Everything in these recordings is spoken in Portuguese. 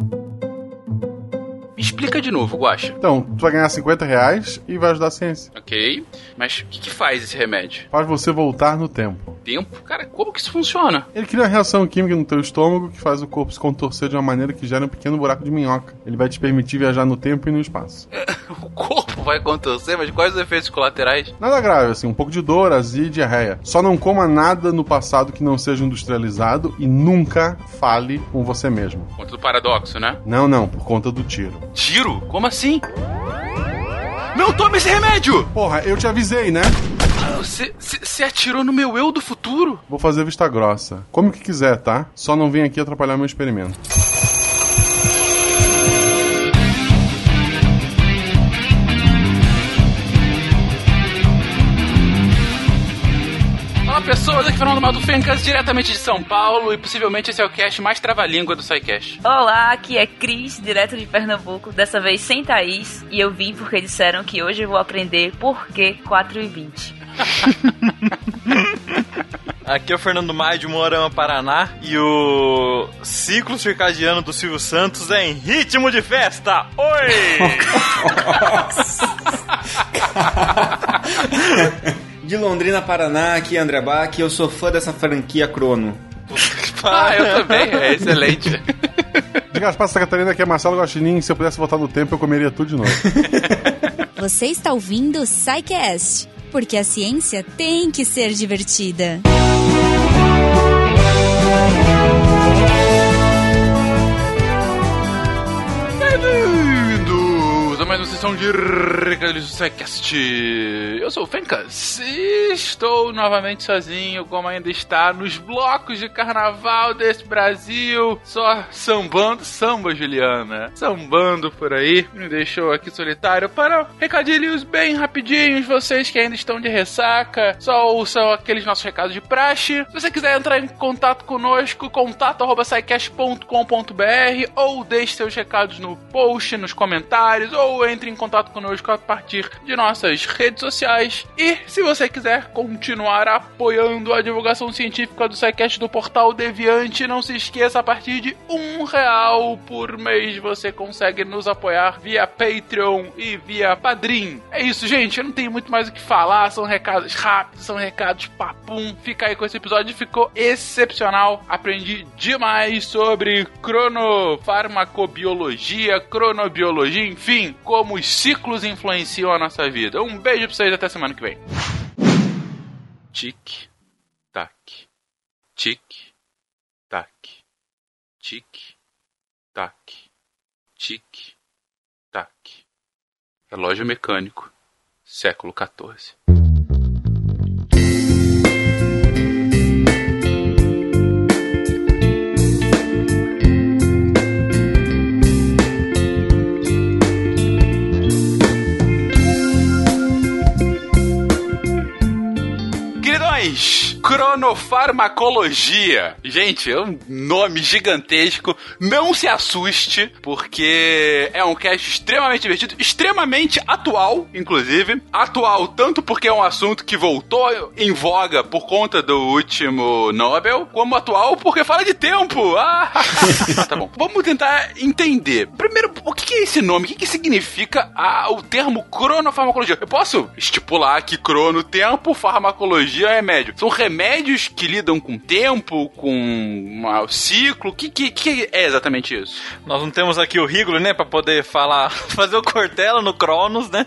you Explica de novo, Guaxa. Então, tu vai ganhar 50 reais e vai ajudar a ciência. Ok. Mas o que, que faz esse remédio? Faz você voltar no tempo. Tempo? Cara, como que isso funciona? Ele cria uma reação química no teu estômago que faz o corpo se contorcer de uma maneira que gera um pequeno buraco de minhoca. Ele vai te permitir viajar no tempo e no espaço. o corpo vai acontecer, mas quais os efeitos colaterais? Nada grave, assim, um pouco de dor, azia e diarreia. Só não coma nada no passado que não seja industrializado e nunca fale com você mesmo. Por conta do paradoxo, né? Não, não, por conta do tiro. Tiro? Como assim? Não tome esse remédio! Porra, eu te avisei, né? Você, atirou no meu eu do futuro? Vou fazer vista grossa. Come o que quiser, tá? Só não vem aqui atrapalhar meu experimento. Pessoas, aqui é Fernando Mado Fencas, diretamente de São Paulo, e possivelmente esse é o cast mais trava-língua do SciCast. Olá, aqui é Cris, direto de Pernambuco, dessa vez sem Thaís, e eu vim porque disseram que hoje eu vou aprender por que 4 e 20. Aqui é o Fernando Maia de Moarama, Paraná, e o ciclo circadiano do Silvio Santos é em ritmo de festa. Oi! De Londrina, Paraná, aqui é André Bach, eu sou fã dessa franquia Crono. ah, eu também, é excelente. De Gaspar Santa Catarina, aqui é Marcelo Guaxinim. Se eu pudesse voltar no tempo, eu comeria tudo de novo. Você está ouvindo o SciCast, porque a ciência tem que ser divertida. Sessão de Recadilhos do SciCast. Eu sou o Fencas e estou novamente sozinho, como ainda está nos blocos de carnaval desse Brasil. Só sambando, samba, Juliana. Sambando por aí. Me deixou aqui solitário para recadilhos bem rapidinhos. Vocês que ainda estão de ressaca, só ouçam aqueles nossos recados de praxe. Se você quiser entrar em contato conosco, contato ou deixe seus recados no post, nos comentários, ou entre em contato conosco a partir de nossas redes sociais. E se você quiser continuar apoiando a divulgação científica do SciCast do portal Deviante, não se esqueça, a partir de um real por mês você consegue nos apoiar via Patreon e via Padrim. É isso, gente. Eu não tenho muito mais o que falar. São recados rápidos, são recados papum. Fica aí com esse episódio, ficou excepcional. Aprendi demais sobre cronofarmacobiologia, cronobiologia, enfim, como os ciclos influenciam a nossa vida. Um beijo pra vocês até semana que vem. Tic, tac, tic, tac, tic, tac, tic, tac. Relógio mecânico, século 14. mais cronofarmacologia. Gente, é um nome gigantesco. Não se assuste, porque é um cast extremamente divertido, extremamente atual, inclusive. Atual tanto porque é um assunto que voltou em voga por conta do último Nobel, como atual porque fala de tempo. Ah, tá bom. Vamos tentar entender. Primeiro, o que é esse nome? O que significa a, o termo cronofarmacologia? Eu posso estipular que crono tempo, farmacologia é remédio. São remédios que lidam com tempo, com o ciclo. O que, que, que, é exatamente isso? Nós não temos aqui o Rigolo, né, pra poder falar, fazer o Cortella no Cronos, né?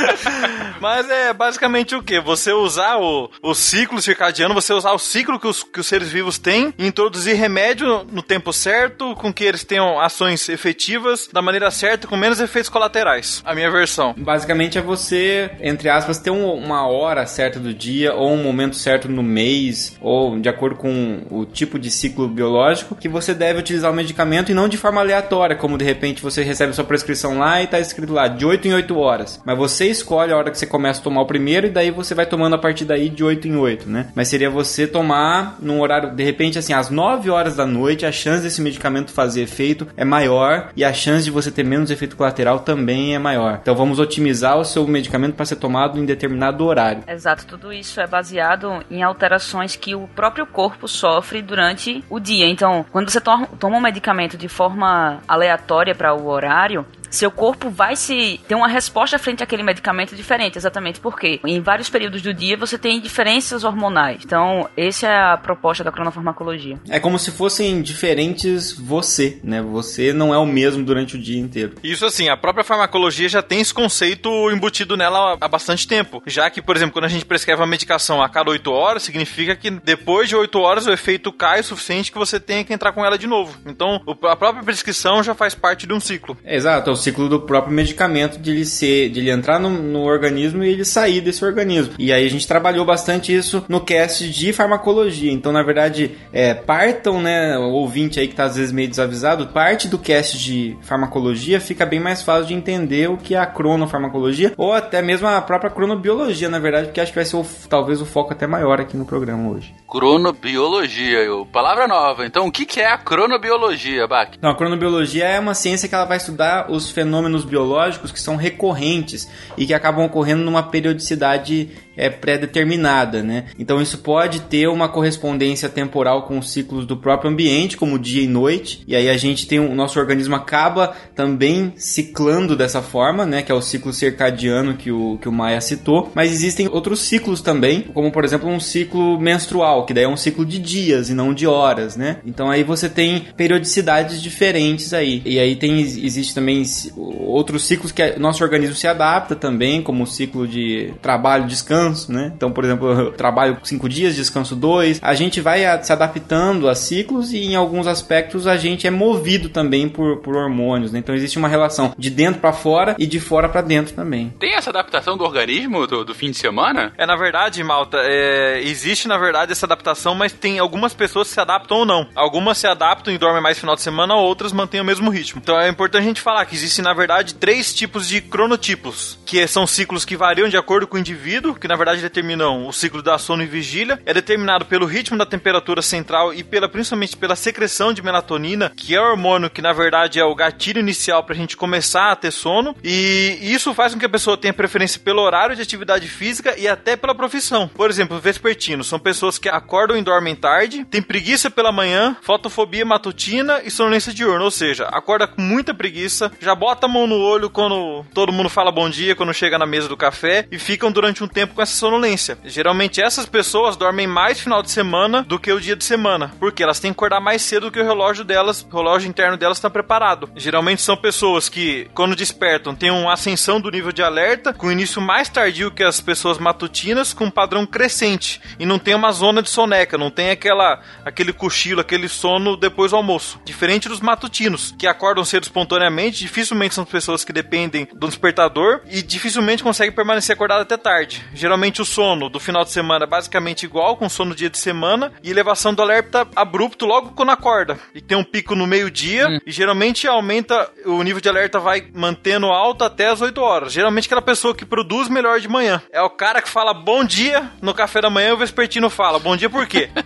Mas é basicamente o que? Você usar o, o ciclo circadiano, você usar o ciclo que os, que os seres vivos têm e introduzir remédio no tempo certo, com que eles tenham ações efetivas, da maneira certa, com menos efeitos colaterais. A minha versão. Basicamente é você, entre aspas, ter um, uma hora certa do dia ou um momento certo no mês ou de acordo com o tipo de ciclo biológico que você deve utilizar o medicamento e não de forma aleatória, como de repente você recebe sua prescrição lá e está escrito lá de 8 em 8 horas. Mas Você escolhe a hora que você começa a tomar o primeiro e daí você vai tomando a partir daí de 8 em 8, né? Mas seria você tomar num horário, de repente, assim, às 9 horas da noite, a chance desse medicamento fazer efeito é maior e a chance de você ter menos efeito colateral também é maior. Então vamos otimizar o seu medicamento para ser tomado em determinado horário. Exato, tudo isso é baseado em alterações que o próprio corpo sofre durante o dia. Então, quando você toma um medicamento de forma aleatória para o horário, seu corpo vai se ter uma resposta frente àquele medicamento diferente, exatamente porque em vários períodos do dia você tem diferenças hormonais. Então, essa é a proposta da cronofarmacologia. É como se fossem diferentes você, né? Você não é o mesmo durante o dia inteiro. Isso assim, a própria farmacologia já tem esse conceito embutido nela há bastante tempo. Já que, por exemplo, quando a gente prescreve uma medicação a cada 8 horas, significa que depois de 8 horas o efeito cai o suficiente que você tenha que entrar com ela de novo. Então, a própria prescrição já faz parte de um ciclo. Exato, ciclo do próprio medicamento de ele ser, de ele entrar no, no, organismo e ele sair desse organismo. E aí a gente trabalhou bastante isso no cast de farmacologia. Então, na verdade, é, partam, né, o ouvinte aí que tá às vezes meio desavisado, parte do cast de farmacologia fica bem mais fácil de entender o que é a cronofarmacologia ou até mesmo a própria cronobiologia, na verdade, porque acho que vai ser o, talvez o foco até maior aqui no programa hoje. Cronobiologia, eu, palavra nova. Então, o que, que é a cronobiologia, Bach? Não, a cronobiologia é uma ciência que ela vai estudar os fenômenos biológicos que são recorrentes e que acabam ocorrendo numa periodicidade é pré-determinada, né? Então isso pode ter uma correspondência temporal com os ciclos do próprio ambiente, como dia e noite, e aí a gente tem o nosso organismo acaba também ciclando dessa forma, né? Que é o ciclo circadiano que o, que o Maia citou, mas existem outros ciclos também, como por exemplo um ciclo menstrual, que daí é um ciclo de dias e não de horas, né? Então aí você tem periodicidades diferentes aí, e aí tem existe também outros ciclos que nosso organismo se adapta também, como o ciclo de trabalho, descanso descanso, né? Então, por exemplo, eu trabalho cinco dias, descanso dois. A gente vai se adaptando a ciclos e em alguns aspectos a gente é movido também por, por hormônios, né? Então existe uma relação de dentro para fora e de fora para dentro também. Tem essa adaptação do organismo do, do fim de semana? É, na verdade, Malta, é, existe na verdade essa adaptação, mas tem algumas pessoas que se adaptam ou não. Algumas se adaptam e dormem mais final de semana, outras mantêm o mesmo ritmo. Então é importante a gente falar que existem, na verdade, três tipos de cronotipos, que são ciclos que variam de acordo com o indivíduo, que na verdade determinam o ciclo da sono e vigília, é determinado pelo ritmo da temperatura central e pela principalmente pela secreção de melatonina, que é o hormônio que na verdade é o gatilho inicial para a gente começar a ter sono, e isso faz com que a pessoa tenha preferência pelo horário de atividade física e até pela profissão. Por exemplo, vespertinos são pessoas que acordam e dormem tarde, têm preguiça pela manhã, fotofobia matutina e sonolência diurna, ou seja, acorda com muita preguiça, já bota a mão no olho quando todo mundo fala bom dia, quando chega na mesa do café e ficam durante um tempo com essa sonolência. Geralmente essas pessoas dormem mais final de semana do que o dia de semana, porque elas têm que acordar mais cedo do que o relógio delas, o relógio interno delas está preparado. Geralmente são pessoas que, quando despertam, têm uma ascensão do nível de alerta, com início mais tardio que as pessoas matutinas, com um padrão crescente, e não tem uma zona de soneca, não tem aquela aquele cochilo, aquele sono depois do almoço. Diferente dos matutinos, que acordam cedo espontaneamente, dificilmente são pessoas que dependem do despertador e dificilmente conseguem permanecer acordado até tarde. O sono do final de semana é basicamente igual com o sono do dia de semana e elevação do alerta abrupto logo quando acorda. E tem um pico no meio-dia hum. e geralmente aumenta, o nível de alerta vai mantendo alto até as 8 horas. Geralmente aquela pessoa que produz melhor de manhã. É o cara que fala bom dia no café da manhã e o vespertino fala bom dia por quê?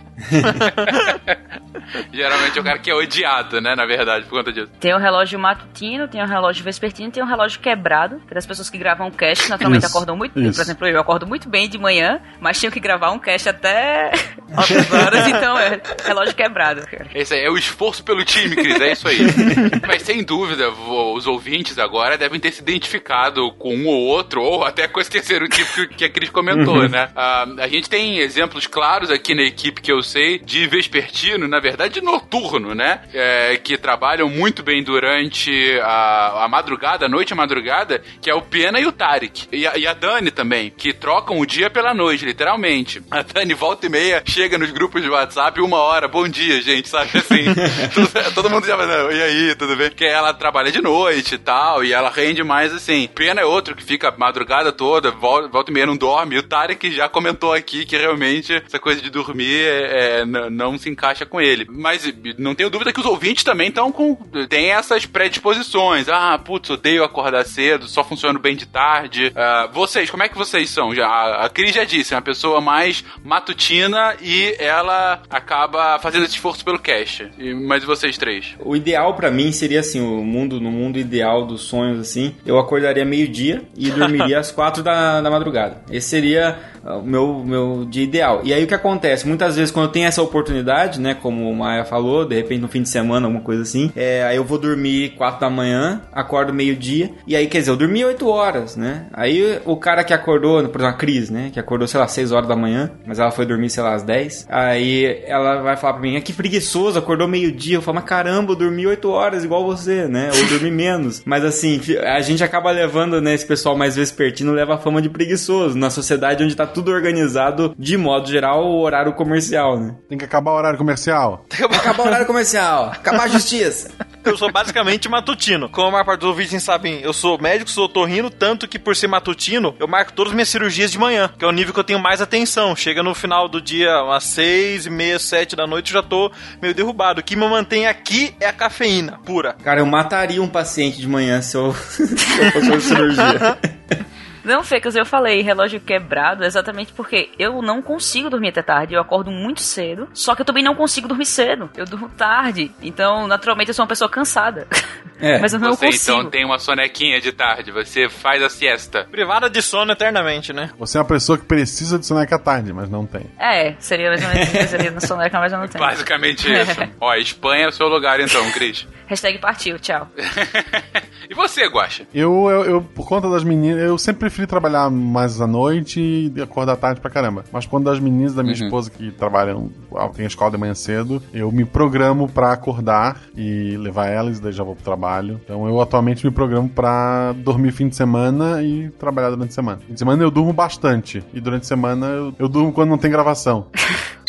Geralmente é o cara que é odiado, né? Na verdade, por conta disso. Tem o relógio matutino, tem o relógio vespertino, tem o relógio quebrado. Tem as pessoas que gravam cast, naturalmente isso, acordam muito. Isso. Por exemplo, eu acordo muito bem de manhã, mas tinha que gravar um cast até altas horas, então é relógio quebrado. Esse aí é o esforço pelo time, Cris, é isso aí. mas sem dúvida, os ouvintes agora devem ter se identificado com um ou outro, ou até com esse terceiro tipo que a Cris comentou, uhum. né? Uh, a gente tem exemplos claros aqui na equipe que eu sei de vespertino, na verdade, noturno, né? É, que trabalham muito bem durante a, a madrugada, a noite e a madrugada, que é o Pena e o Tarek. E a, e a Dani também, que trocam o dia pela noite, literalmente. A Dani volta e meia chega nos grupos de WhatsApp uma hora, bom dia, gente, sabe assim? todo, mundo já vai, e aí, tudo bem? Que ela trabalha de noite e tal, e ela rende mais assim. Pena é outro que fica a madrugada toda, volta, volta e meia não dorme. E o Tarek já comentou aqui que realmente essa coisa de dormir é, é, não se encaixa com ele. Mas não tenho dúvida que os ouvintes também estão com. tem essas predisposições. Ah, putz, odeio acordar cedo, só funciono bem de tarde. Ah, vocês, como é que vocês são? Já, a Cris já disse, é uma pessoa mais matutina e ela acaba fazendo esse esforço pelo cash. E, mas e vocês três? O ideal pra mim seria assim, o mundo no mundo ideal dos sonhos assim, eu acordaria meio-dia e dormiria às quatro da, da madrugada. Esse seria o meu, meu dia ideal. E aí o que acontece? Muitas vezes quando eu tenho essa oportunidade, né, como o Maia falou, de repente no fim de semana, alguma coisa assim, é, aí eu vou dormir quatro da manhã, acordo meio-dia, e aí quer dizer, eu dormi oito horas, né? Aí o cara que acordou, por exemplo, a Cris, né, que acordou, sei lá, seis horas da manhã, mas ela foi dormir, sei lá, às 10, aí ela vai falar pra mim, ah, que preguiçoso, acordou meio-dia, eu falo, mas caramba, eu dormi oito horas igual você, né? Ou dormi menos. Mas assim, a gente acaba levando, né, esse pessoal mais vespertino leva a fama de preguiçoso, na sociedade onde tá tudo organizado, de modo geral, o horário comercial, né? Tem que acabar o horário comercial. Acabar o horário comercial, acabar a justiça. Eu sou basicamente matutino. Como a maior parte dos ouvintes sabem, eu sou médico, sou otorrino, tanto que por ser matutino, eu marco todas as minhas cirurgias de manhã, que é o nível que eu tenho mais atenção. Chega no final do dia, umas seis e meia, sete da noite, eu já tô meio derrubado. O que me mantém aqui é a cafeína pura. Cara, eu mataria um paciente de manhã se eu, se eu fosse uma cirurgia. Não, Fecas, eu falei relógio quebrado exatamente porque eu não consigo dormir até tarde. Eu acordo muito cedo, só que eu também não consigo dormir cedo. Eu durmo tarde. Então, naturalmente, eu sou uma pessoa cansada. É. Mas eu não Você consigo. então tem uma sonequinha de tarde, você faz a siesta. Privada de sono eternamente, né? Você é uma pessoa que precisa de soneca à tarde, mas não tem. É, seria mais ou menos na soneca, mas eu não tenho. Basicamente isso. Ó, Espanha é o seu lugar então, Cris. Hashtag partiu, tchau. e você, Guaxa? Eu, eu, eu, por conta das meninas, eu sempre preferi trabalhar mais à noite e acordar tarde pra caramba. Mas quando das meninas da minha esposa que trabalham, ah, tem a escola de manhã cedo, eu me programo pra acordar e levar elas, daí já vou pro trabalho. Então eu atualmente me programo pra dormir fim de semana e trabalhar durante a semana. Fim de semana eu durmo bastante e durante a semana eu, eu durmo quando não tem gravação.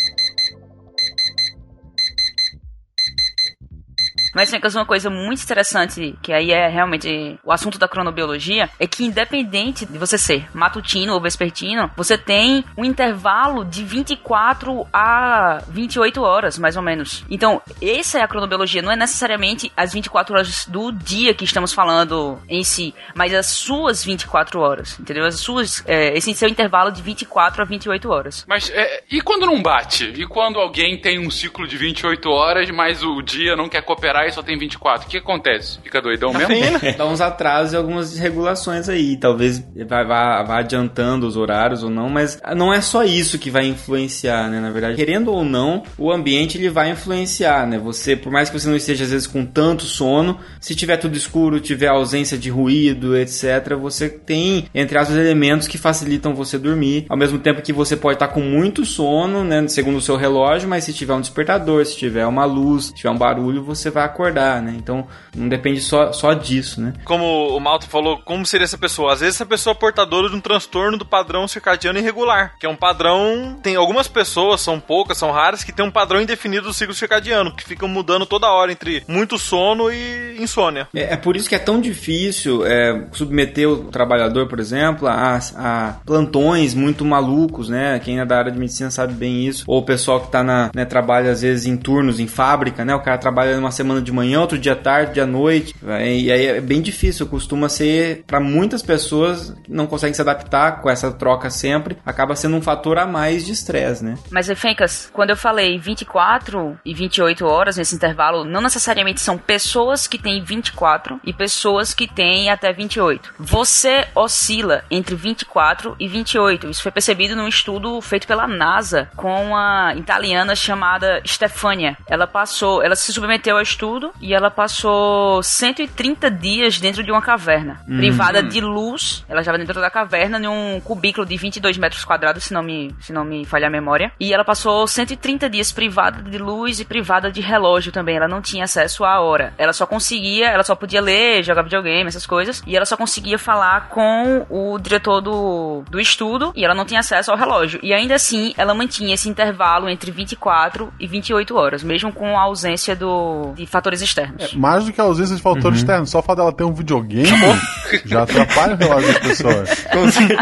Mas Fecas, uma coisa muito interessante, que aí é realmente o assunto da cronobiologia, é que independente de você ser matutino ou vespertino, você tem um intervalo de 24 a 28 horas, mais ou menos. Então, essa é a cronobiologia, não é necessariamente as 24 horas do dia que estamos falando em si, mas as suas 24 horas, entendeu? As suas, é, esse seu intervalo de 24 a 28 horas. Mas é, e quando não bate? E quando alguém tem um ciclo de 28 horas, mas o dia não quer cooperar e só tem 24? O que acontece? Fica doidão mesmo? Cafeína. Dá uns atrasos e algumas desregulações aí. Talvez vá, vá, vá adiantando os horários ou não, mas não é só isso que vai influenciar, né? Na verdade, querendo ou não, o ambiente ele vai influenciar, né? Você, por mais que você não esteja às vezes com tanto sono, se tiver tudo escuro, tiver ausência de ruído, etc., você tem, entre aspas, elementos que facilitam você dormir. Ao mesmo tempo que você pode estar com muito sono, né? Segundo o seu relógio, mas se tiver um despertador, se tiver uma luz, se tiver um barulho, você vai acordar, né? Então, não depende só, só disso, né? Como o Malto falou, como seria essa pessoa? Às vezes essa pessoa é portadora de um transtorno do padrão circadiano irregular, que é um padrão. Tem algumas pessoas, são poucas, são raras, que tem um padrão indefinido do ciclo circadiano, que ficam mudando toda hora entre muito sono e insônia. É, é por isso que é tão difícil é, submeter o trabalhador, por exemplo, a, a plantões muito malucos, né? Quem é da área de medicina sabe bem isso. Ou o pessoal que tá na, né, trabalha às vezes em turnos, em fábrica, né? O cara trabalha uma semana de manhã, outro dia à tarde, dia à noite. né, E aí é bem difícil, costuma ser para muitas pessoas que não conseguem se adaptar com essa troca sempre, acaba sendo um fator a mais de estresse, né? Mas, Fencas, quando eu falei 24 e 28 horas nesse intervalo, não necessariamente são pessoas que têm 24 e pessoas que têm até 28. Você oscila entre 24 e 28. Isso foi percebido num estudo feito pela NASA com uma italiana chamada Stefania. Ela passou, ela se submeteu ao estudo e ela passou 130 dias dentro de uma caverna, privada de luz. Ela estava dentro da caverna, em um cubículo de 22 metros quadrados, se não me, se não me falhar a memória. E ela passou 130 dias privada de luz e privada de relógio também. Ela não tinha acesso à hora. Ela só conseguia, ela só podia ler, jogar videogame, essas coisas. E ela só conseguia falar com o diretor do, do estudo e ela não tinha acesso ao relógio. E ainda assim, ela mantinha esse intervalo entre 24 e 28 horas, mesmo com a ausência do, de, fa- fatores externos. É, mais do que a ausência de fatores Uhum. externos, só o fato dela ter um videogame já atrapalha o relógio das pessoas.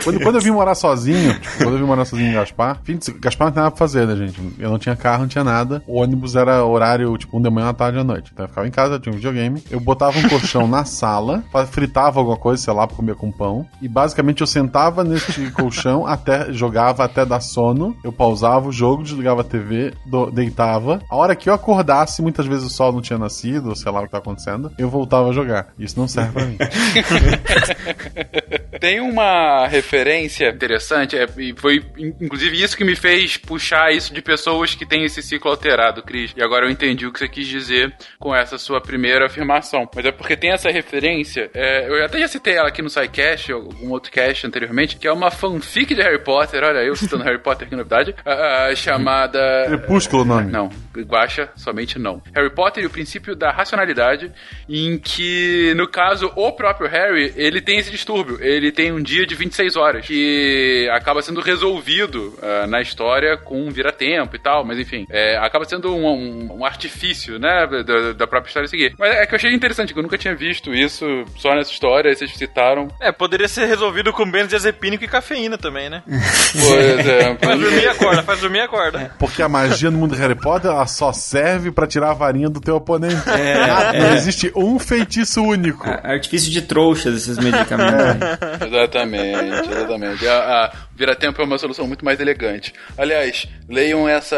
quando, quando eu vim morar sozinho, tipo, quando eu vim morar sozinho em Gaspar, fim de, Gaspar não tinha nada pra fazer, né, gente? Eu não tinha carro, não tinha nada. O ônibus era horário, tipo, um da manhã, à tarde à noite. Então eu ficava em casa, tinha um videogame. Eu botava um colchão na sala, fritava alguma coisa, sei lá, pra comer com pão. E basicamente eu sentava neste colchão, até jogava até dar sono. Eu pausava o jogo, desligava a TV, do- deitava. A hora que eu acordasse, muitas vezes o sol não tinha nascido, ou sei lá o que tá acontecendo, eu voltava a jogar. Isso não serve pra mim. Tem uma referência interessante, é, e foi in- inclusive isso que me fez puxar isso de pessoas que têm esse ciclo alterado, Cris. E agora eu entendi o que você quis dizer com essa sua primeira afirmação. Mas é porque tem essa referência, é, eu até já citei ela aqui no SciCast, ou algum outro cast anteriormente, que é uma fanfic de Harry Potter, olha eu citando Harry Potter, que novidade, ah, ah, chamada... Crepúsculo o nome. Não, Guacha, somente não. Harry Potter e o princípio da racionalidade, em que, no caso, o próprio Harry, ele tem esse distúrbio. Ele tem um dia de 26 horas, que acaba sendo resolvido ah, na história com um vira-tempo e tal, mas enfim, é, acaba sendo um, um- um artifício, né, da, da própria história a seguir. Mas é que eu achei interessante, que eu nunca tinha visto isso só nessa história, vocês citaram. É, poderia ser resolvido com benzodiazepínico e cafeína também, né? Por exemplo. Faz dormir e acorda, faz dormir e acorda. Porque a magia no mundo de Harry Potter ela só serve pra tirar a varinha do teu oponente. Nada, Não existe um feitiço único. A- Artifício de trouxas esses medicamentos. Exatamente, exatamente. A, a vira-tempo é uma solução muito mais elegante. Aliás, leiam essa.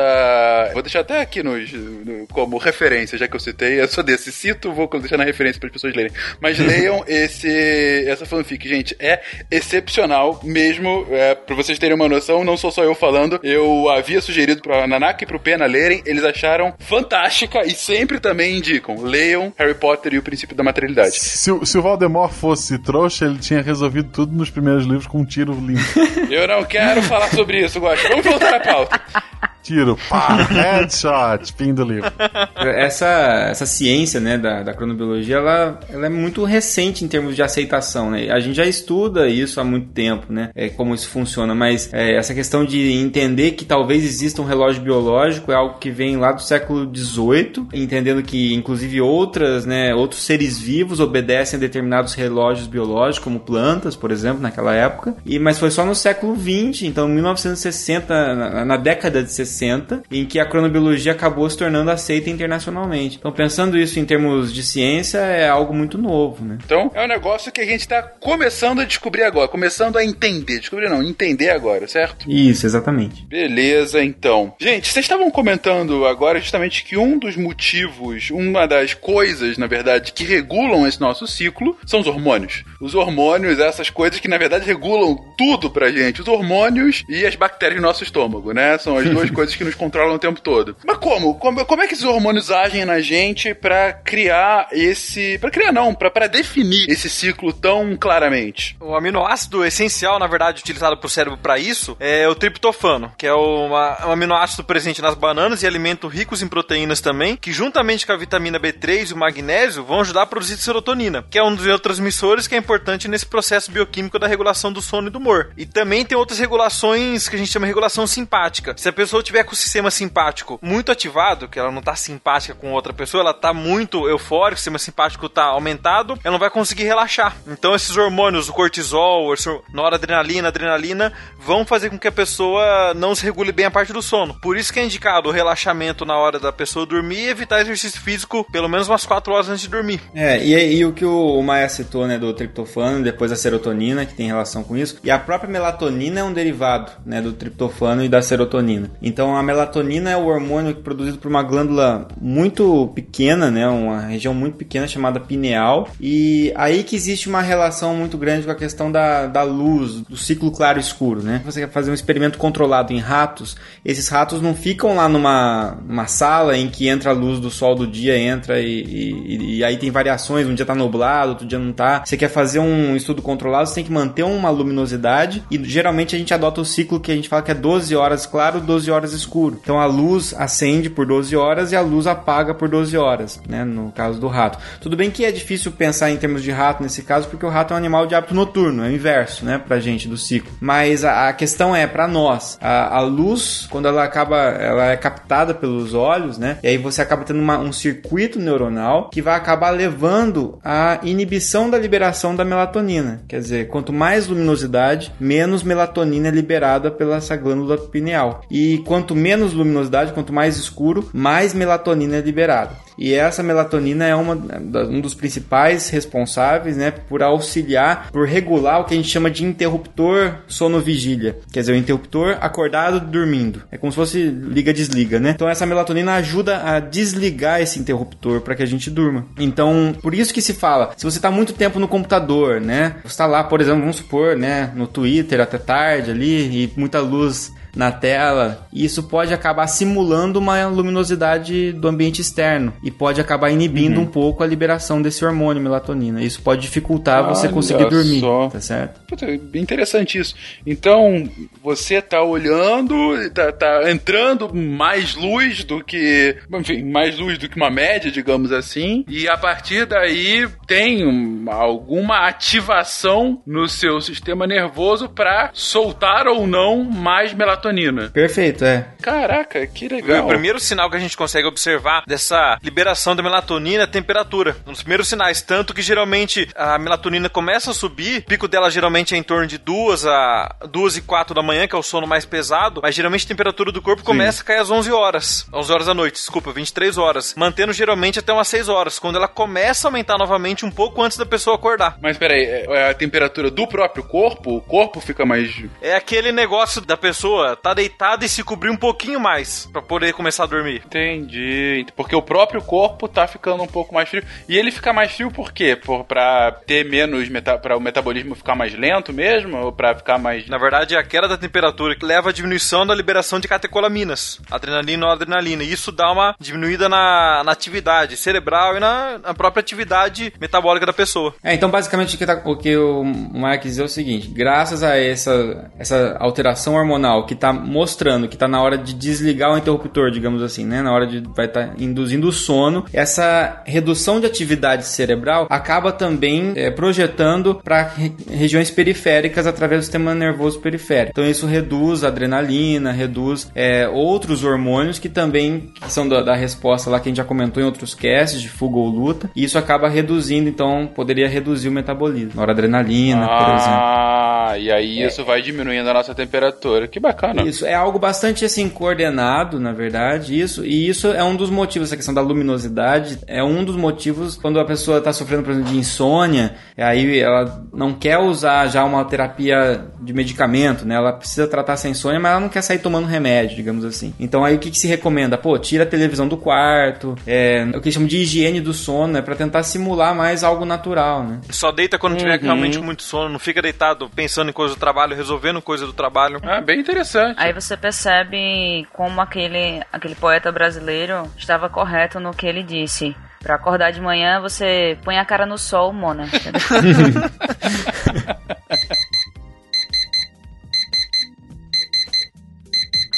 Vou deixar até aqui nos, no- como referência, já que eu citei. Eu sou desse. Cito, vou deixar na referência para as pessoas lerem. Mas leiam esse, essa fanfic, gente. É excepcional mesmo. É, para vocês terem uma noção, não sou só eu falando. Eu havia sugerido para Nanaka e pro Pena lerem. Eles acharam fantástica e sempre também indicam. Leiam Harry Potter e o princípio da materialidade. Se, o- se o Voldemort fosse trouxa, ele tinha resolvido tudo nos primeiros livros com um tiro limpo. Eu não quero falar sobre isso, Guaxa. Vamos voltar à pauta. Tiro, pá, headshot, fim do livro. essa, essa ciência né, da, da cronobiologia ela, ela é muito recente em termos de aceitação. Né? A gente já estuda isso há muito tempo, né? É, como isso funciona, mas é, essa questão de entender que talvez exista um relógio biológico é algo que vem lá do século XVIII, entendendo que inclusive outras, né, outros seres vivos obedecem a determinados relógios biológicos, como plantas, por exemplo, naquela época. E, mas foi só no século XX, então 1960, na, na década de 60, em que a cronobiologia acabou se tornando aceita internacionalmente. Então, pensando isso em termos de ciência, é algo muito novo, né? Então, é um negócio que a gente tá começando a descobrir agora, começando a entender. Descobrir não, entender agora, certo? Isso, exatamente. Beleza, então. Gente, vocês estavam comentando agora justamente que um dos motivos, uma das coisas, na verdade, que regulam esse nosso ciclo são os hormônios. Os hormônios, essas coisas que na verdade regulam tudo pra gente. Os hormônios e as bactérias do nosso estômago, né? São as duas coisas que nos controlam o tempo todo. Mas como? Como, como é que esses hormônios agem na gente pra criar esse. Pra criar não, pra, pra definir esse ciclo tão claramente? O aminoácido essencial, na verdade, utilizado pro cérebro para isso é o triptofano, que é uma- um aminoácido presente nas bananas e alimento ricos em proteínas também, que juntamente com a vitamina B3 e o magnésio vão ajudar a produzir serotonina, que é um dos neurotransmissores que é importante nesse processo bioquímico da regulação do sono e do humor. E também tem outras regulações que a gente chama de regulação simpática. Se a pessoa tiver com o sistema simpático muito ativado, que ela não tá simpática com outra pessoa, ela tá muito eufórica, o sistema simpático tá aumentado, ela não vai conseguir relaxar. Então esses hormônios, o cortisol, a noradrenalina, adrenalina, vão fazer com que a pessoa não se regule bem a parte do sono. Por isso que é indicado o relaxamento na hora da pessoa dormir e evitar exercício físico pelo menos umas 4 horas antes de dormir. É, e, e o que o, o Maia citou, né, do triptofano, depois a serotonina, que tem relação com isso, e a própria melatonina é um derivado, né, do triptofano e da serotonina. Então a melatonina é o hormônio produzido por uma glândula muito pequena, né, uma região muito pequena chamada pineal, e aí que existe uma relação muito grande com a questão da, da luz, do ciclo claro e escuro, né. Você quer fazer um experimento controlado em ratos, esses ratos não ficam lá numa, numa sala em que entra a luz do sol do dia, entra e, e, e aí tem variações, um dia tá nublado, outro dia não tá. Você quer fazer um estudo controlado, você tem que manter uma luminosidade e geralmente a gente adota o ciclo que a gente fala que é 12 horas claro, 12 horas escuro. Então a luz acende por 12 horas e a luz apaga por 12 horas, né? No caso do rato. Tudo bem que é difícil pensar em termos de rato nesse caso, porque o rato é um animal de hábito noturno, é o inverso, né? Pra gente do ciclo. Mas a, a questão é, para nós, a, a, luz, quando ela acaba, ela é captada pelos olhos, né? E aí você acaba tendo uma, um circuito neuronal que vai acabar levando a inibição da liberação da melatonina. Quer dizer, quanto mais luminosidade, menos melatonina é liberada pela essa glândula pineal. E quanto menos luminosidade, quanto mais escuro, mais melatonina é liberada. E essa melatonina é uma, um dos principais responsáveis, né, por auxiliar, por regular o que a gente chama de interruptor sono-vigília. Quer dizer, o interruptor acordado dormindo. É como se fosse liga-desliga, né? Então essa melatonina ajuda a desligar esse interruptor para que a gente durma. Então, por isso que se fala, se você está muito tempo no computador, né? Você está lá, por exemplo, vamos supor, né, no Twitter até tarde ali e muita luz na tela, e isso pode acabar simulando uma luminosidade do ambiente externo e pode acabar inibindo uhum. um pouco a liberação desse hormônio melatonina. Isso pode dificultar Olha você conseguir dormir, só. tá certo? Puta, interessante isso. Então, você tá olhando, tá, tá entrando mais luz do que, enfim, mais luz do que uma média, digamos assim, e a partir daí tem alguma ativação no seu sistema nervoso para soltar ou não mais melatonina melatonina. Perfeito, é. Caraca, que legal. O primeiro sinal que a gente consegue observar dessa liberação da melatonina é a temperatura. Um dos primeiros sinais, tanto que geralmente a melatonina começa a subir, o pico dela geralmente é em torno de 2 a 2 e 4 da manhã, que é o sono mais pesado, mas geralmente a temperatura do corpo Sim. começa a cair às 11 horas. 11 horas da noite, desculpa, 23 horas. Mantendo geralmente até umas 6 horas, quando ela começa a aumentar novamente um pouco antes da pessoa acordar. Mas peraí, é, é a temperatura do próprio corpo? O corpo fica mais. É aquele negócio da pessoa tá deitado e se cobrir um pouquinho mais para poder começar a dormir. Entendi. Porque o próprio corpo tá ficando um pouco mais frio. E ele fica mais frio por quê? Por, pra ter menos. Meta, pra o metabolismo ficar mais lento mesmo? Ou pra ficar mais. Na verdade, é a queda da temperatura que leva à diminuição da liberação de catecolaminas, adrenalina ou adrenalina. E isso dá uma diminuída na, na atividade cerebral e na, na, própria atividade metabólica da pessoa. É, então basicamente o que, tá, o, que o Mark diz é o seguinte: graças a essa, essa alteração hormonal que tá mostrando que tá na hora de desligar o interruptor, digamos assim, né? Na hora de vai estar tá induzindo o sono. Essa redução de atividade cerebral acaba também é, projetando para re regiões periféricas através do sistema nervoso periférico. Então isso reduz a adrenalina, reduz é, outros hormônios que também que são da, da, resposta lá que a gente já comentou em outros casts de fuga ou luta. E isso acaba reduzindo, então poderia reduzir o metabolismo, noradrenalina, ah, por exemplo. Ah, e aí é. isso vai diminuindo a nossa temperatura. Que bacana. Isso, é algo bastante assim coordenado, na verdade, isso. E isso é um dos motivos, essa questão da luminosidade, é um dos motivos quando a pessoa está sofrendo, por exemplo, de insônia, aí ela não quer usar já uma terapia de medicamento, né? Ela precisa tratar essa insônia, mas ela não quer sair tomando remédio, digamos assim. Então aí o que, que se recomenda? Pô, tira a televisão do quarto, é o que chamam de higiene do sono, é né? para tentar simular mais algo natural, né? Só deita quando uhum. tiver realmente muito sono, não fica deitado pensando em coisa do trabalho, resolvendo coisa do trabalho. Ah, bem interessante interessante. Aí você percebe como aquele, aquele poeta brasileiro estava correto no que ele disse. Pra acordar de manhã, você põe a cara no sol, Mona.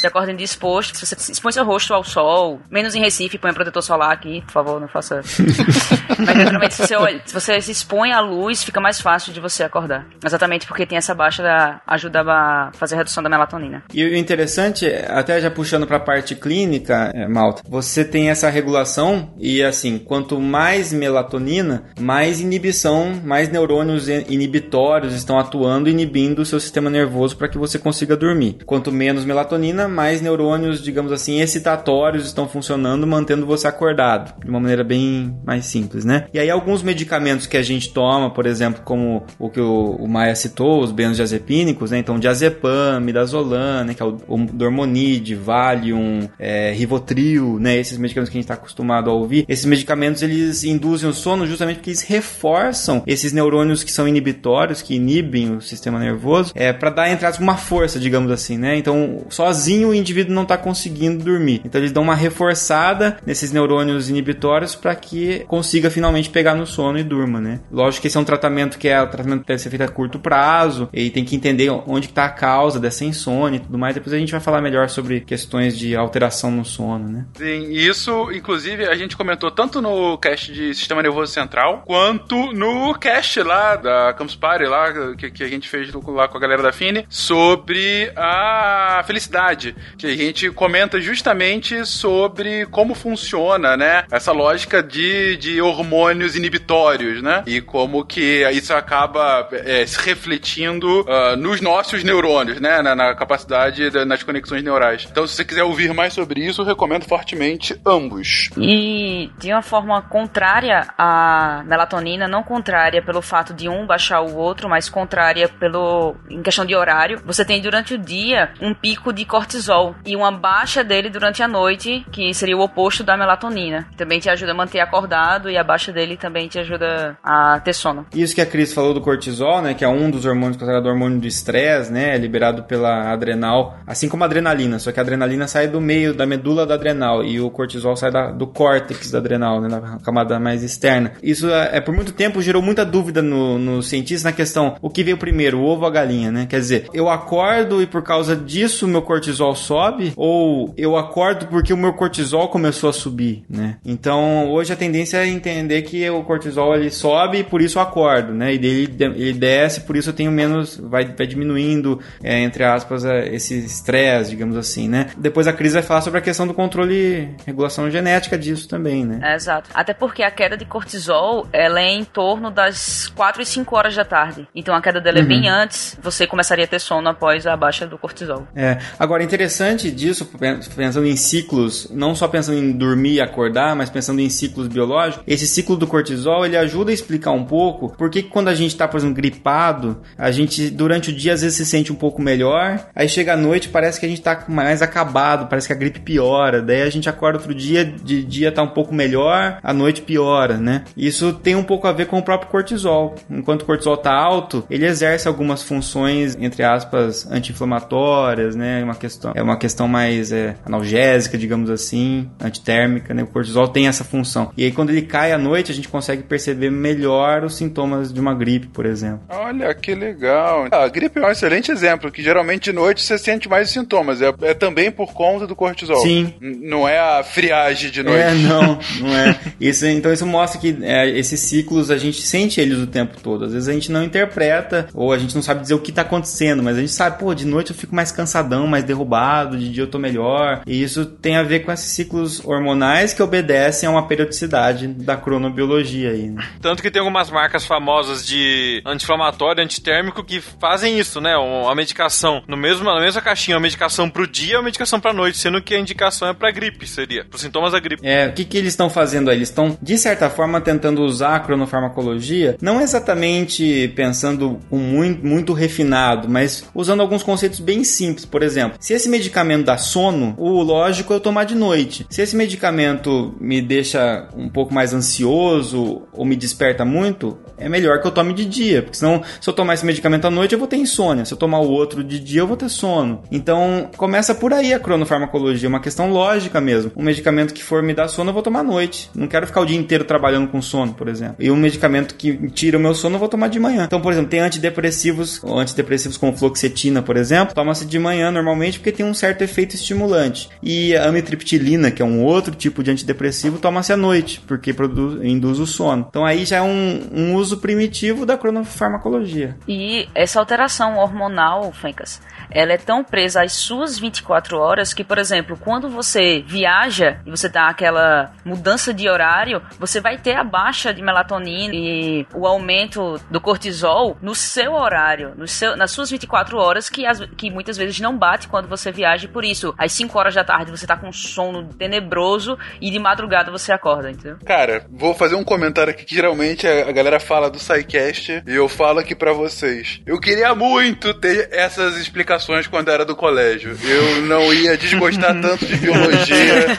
Você acorda indisposto, se você expõe seu rosto ao sol, menos em Recife, põe protetor solar aqui, por favor, não faça. Mas geralmente se você, olha, se você se expõe à luz, fica mais fácil de você acordar. Exatamente porque tem essa baixa da ajuda a fazer a redução da melatonina. E o interessante, até já puxando para a parte clínica, é, Malta, você tem essa regulação e assim, quanto mais melatonina, mais inibição, mais neurônios inibitórios estão atuando, inibindo o seu sistema nervoso para que você consiga dormir. Quanto menos melatonina, mais neurônios, digamos assim, excitatórios estão funcionando, mantendo você acordado, de uma maneira bem mais simples, né? E aí alguns medicamentos que a gente toma, por exemplo, como o que o, Maia citou, os benzodiazepínicos, né? Então, diazepam, midazolam, né? Que é o, dormonide, Valium, é, Rivotril, né? Esses medicamentos que a gente está acostumado a ouvir. Esses medicamentos, eles induzem o sono justamente porque eles reforçam esses neurônios que são inibitórios, que inibem o sistema nervoso, é, para dar, entre aspas, uma força, digamos assim, né? Então, sozinho o indivíduo não está conseguindo dormir. Então eles dão uma reforçada nesses neurônios inibitórios para que consiga finalmente pegar no sono e durma, né? Lógico que esse é um tratamento que é um tratamento que deve ser feito a curto prazo e tem que entender onde está a causa dessa insônia e tudo mais. Depois a gente vai falar melhor sobre questões de alteração no sono, né? Sim, isso, inclusive, a gente comentou tanto no cast de Sistema Nervoso Central, quanto no cast lá da Campus Party, lá, que, que a gente fez lá com a galera da Fine, sobre a felicidade, que a gente comenta justamente sobre como funciona, né, essa lógica de, de hormônios inibitórios, né, e como que isso acaba é, se refletindo uh, nos nossos neurônios, né, na, na capacidade, da, nas conexões neurais. Então, se você quiser ouvir mais sobre isso, recomendo fortemente ambos. E de uma forma contrária à melatonina, não contrária pelo fato de um baixar o outro, mas contrária pelo em questão de horário, você tem durante o dia um pico de cortisol e uma baixa dele durante a noite, que seria o oposto da melatonina. Também te ajuda a manter acordado e a baixa dele também te ajuda a ter sono. Isso que a Cris falou do cortisol, né, que é um dos hormônios considerado hormônio do estresse, né, liberado pela adrenal, assim como a adrenalina, só que a adrenalina sai do meio da medula da adrenal e o cortisol sai da, do córtex da adrenal, né, da camada mais externa. Isso é, é por muito tempo gerou muita dúvida no, no cientista na questão o que veio primeiro, o ovo ou a galinha, né? Quer dizer, eu acordo e por causa disso meu cortisol sobe ou eu acordo porque o meu cortisol começou a subir, né? Então, hoje a tendência é entender que o cortisol ele sobe e por isso eu acordo, né? E dele ele desce, por isso eu tenho menos, vai, vai diminuindo, é, entre aspas, é, esse estresse, digamos assim, né? Depois a Cris vai falar sobre a questão do controle, regulação genética disso também, né? É, exato. Até porque a queda de cortisol, ela é em torno das 4 e 5 horas da tarde. Então a queda dela uhum. é bem uhum. antes, você começaria a ter sono após a baixa do cortisol. É. Agora, interessante disso, pensando em ciclos, não só pensando em dormir e acordar, mas pensando em ciclos biológicos, esse ciclo do cortisol, ele ajuda a explicar um pouco por que quando a gente está, por exemplo, gripado, a gente durante o dia às vezes se sente um pouco melhor, aí chega a noite parece que a gente está mais acabado, parece que a gripe piora, daí a gente acorda outro dia, de dia tá um pouco melhor, a noite piora, né? Isso tem um pouco a ver com o próprio cortisol. Enquanto o cortisol tá alto, ele exerce algumas funções, entre aspas, anti-inflamatórias, né? Uma questão, é uma questão mais é, analgésica, digamos assim, antitérmica, né? O cortisol tem essa função. E aí quando ele cai à noite, a gente consegue perceber melhor os sintomas de uma gripe, por exemplo. Olha que legal. A gripe é um excelente exemplo, que geralmente de noite você sente mais sintomas. É, é também por conta do cortisol. Sim. Não é a friagem de noite. É, não, não é. Isso, então isso mostra que é, esses ciclos a gente sente eles o tempo todo. Às vezes a gente não interpreta ou a gente não sabe dizer o que está acontecendo, mas a gente sabe, pô, de noite eu fico mais cansadão, mais derrubado, de dia eu tô melhor. E isso tem a ver com esses ciclos hormonais que obedecem a uma periodicidade da cronobiologia aí. Né? Tanto que tem algumas marcas famosas de anti-inflamatório, antitérmico que fazem isso, né? A medicação no mesmo, na mesma caixinha, uma medicação pro dia e uma medicação pra noite, sendo que a indicação é pra gripe, seria, pros sintomas da gripe. É, o que, que eles estão fazendo aí? Eles estão, de certa forma, tentando usar a cronofarmacologia, não exatamente pensando com muito, muito refinado, mas usando alguns conceitos bem simples. Por exemplo, se esse medicamento dá sono, o lógico é eu tomar de noite. Se esse medicamento me deixa um pouco mais ansioso ou me desperta muito, é melhor que eu tome de dia, porque senão, se eu tomar esse medicamento à noite, eu vou ter insônia. Se eu tomar o outro de dia, eu vou ter sono. Então, começa por aí a cronofarmacologia, é uma questão lógica mesmo. Um medicamento que for me dar sono, eu vou tomar à noite. Não quero ficar o dia inteiro trabalhando com sono, por exemplo. E um medicamento que tira o meu sono, eu vou tomar de manhã. Então, por exemplo, tem antidepressivos, antidepressivos como fluoxetina, por exemplo, toma-se de manhã normalmente porque tem um certo efeito estimulante. E a amitriptilina, que é um outro tipo de antidepressivo, toma-se à noite, porque produz, induz o sono. Então aí já é um, um uso primitivo da cronofarmacologia. E essa alteração hormonal, Fencas, ela é tão presa às suas 24 horas que, por exemplo, quando você viaja e você dá aquela mudança de horário, você vai ter a baixa de melatonina e o aumento do cortisol no seu horário, no seu, nas suas 24 horas, que, as, que muitas vezes não bate quando você viaja. Por isso, às 5 horas da tarde você tá com um sono tenebroso e de madrugada você acorda, entendeu? Cara, vou fazer um comentário aqui que geralmente a galera fala fala do SciCast e eu falo aqui para vocês. Eu queria muito ter essas explicações quando era do colégio. Eu não ia desgostar tanto de biologia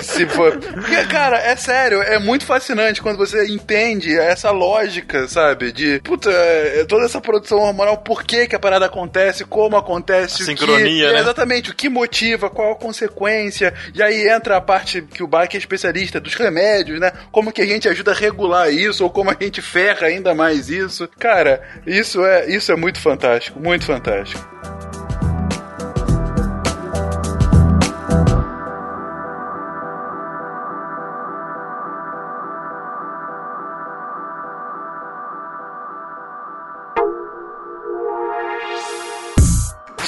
se for. Porque, cara, é sério, é muito fascinante quando você entende essa lógica, sabe? De, puta, é, toda essa produção hormonal, por que, que a parada acontece, como acontece, a sincronia, que, né? Exatamente, o que motiva, qual a consequência. E aí entra a parte que o Bach é especialista dos remédios, né? Como que a gente ajuda a regular isso, ou como a gente ferra ainda mais isso. Cara, isso é, isso é muito fantástico, muito fantástico.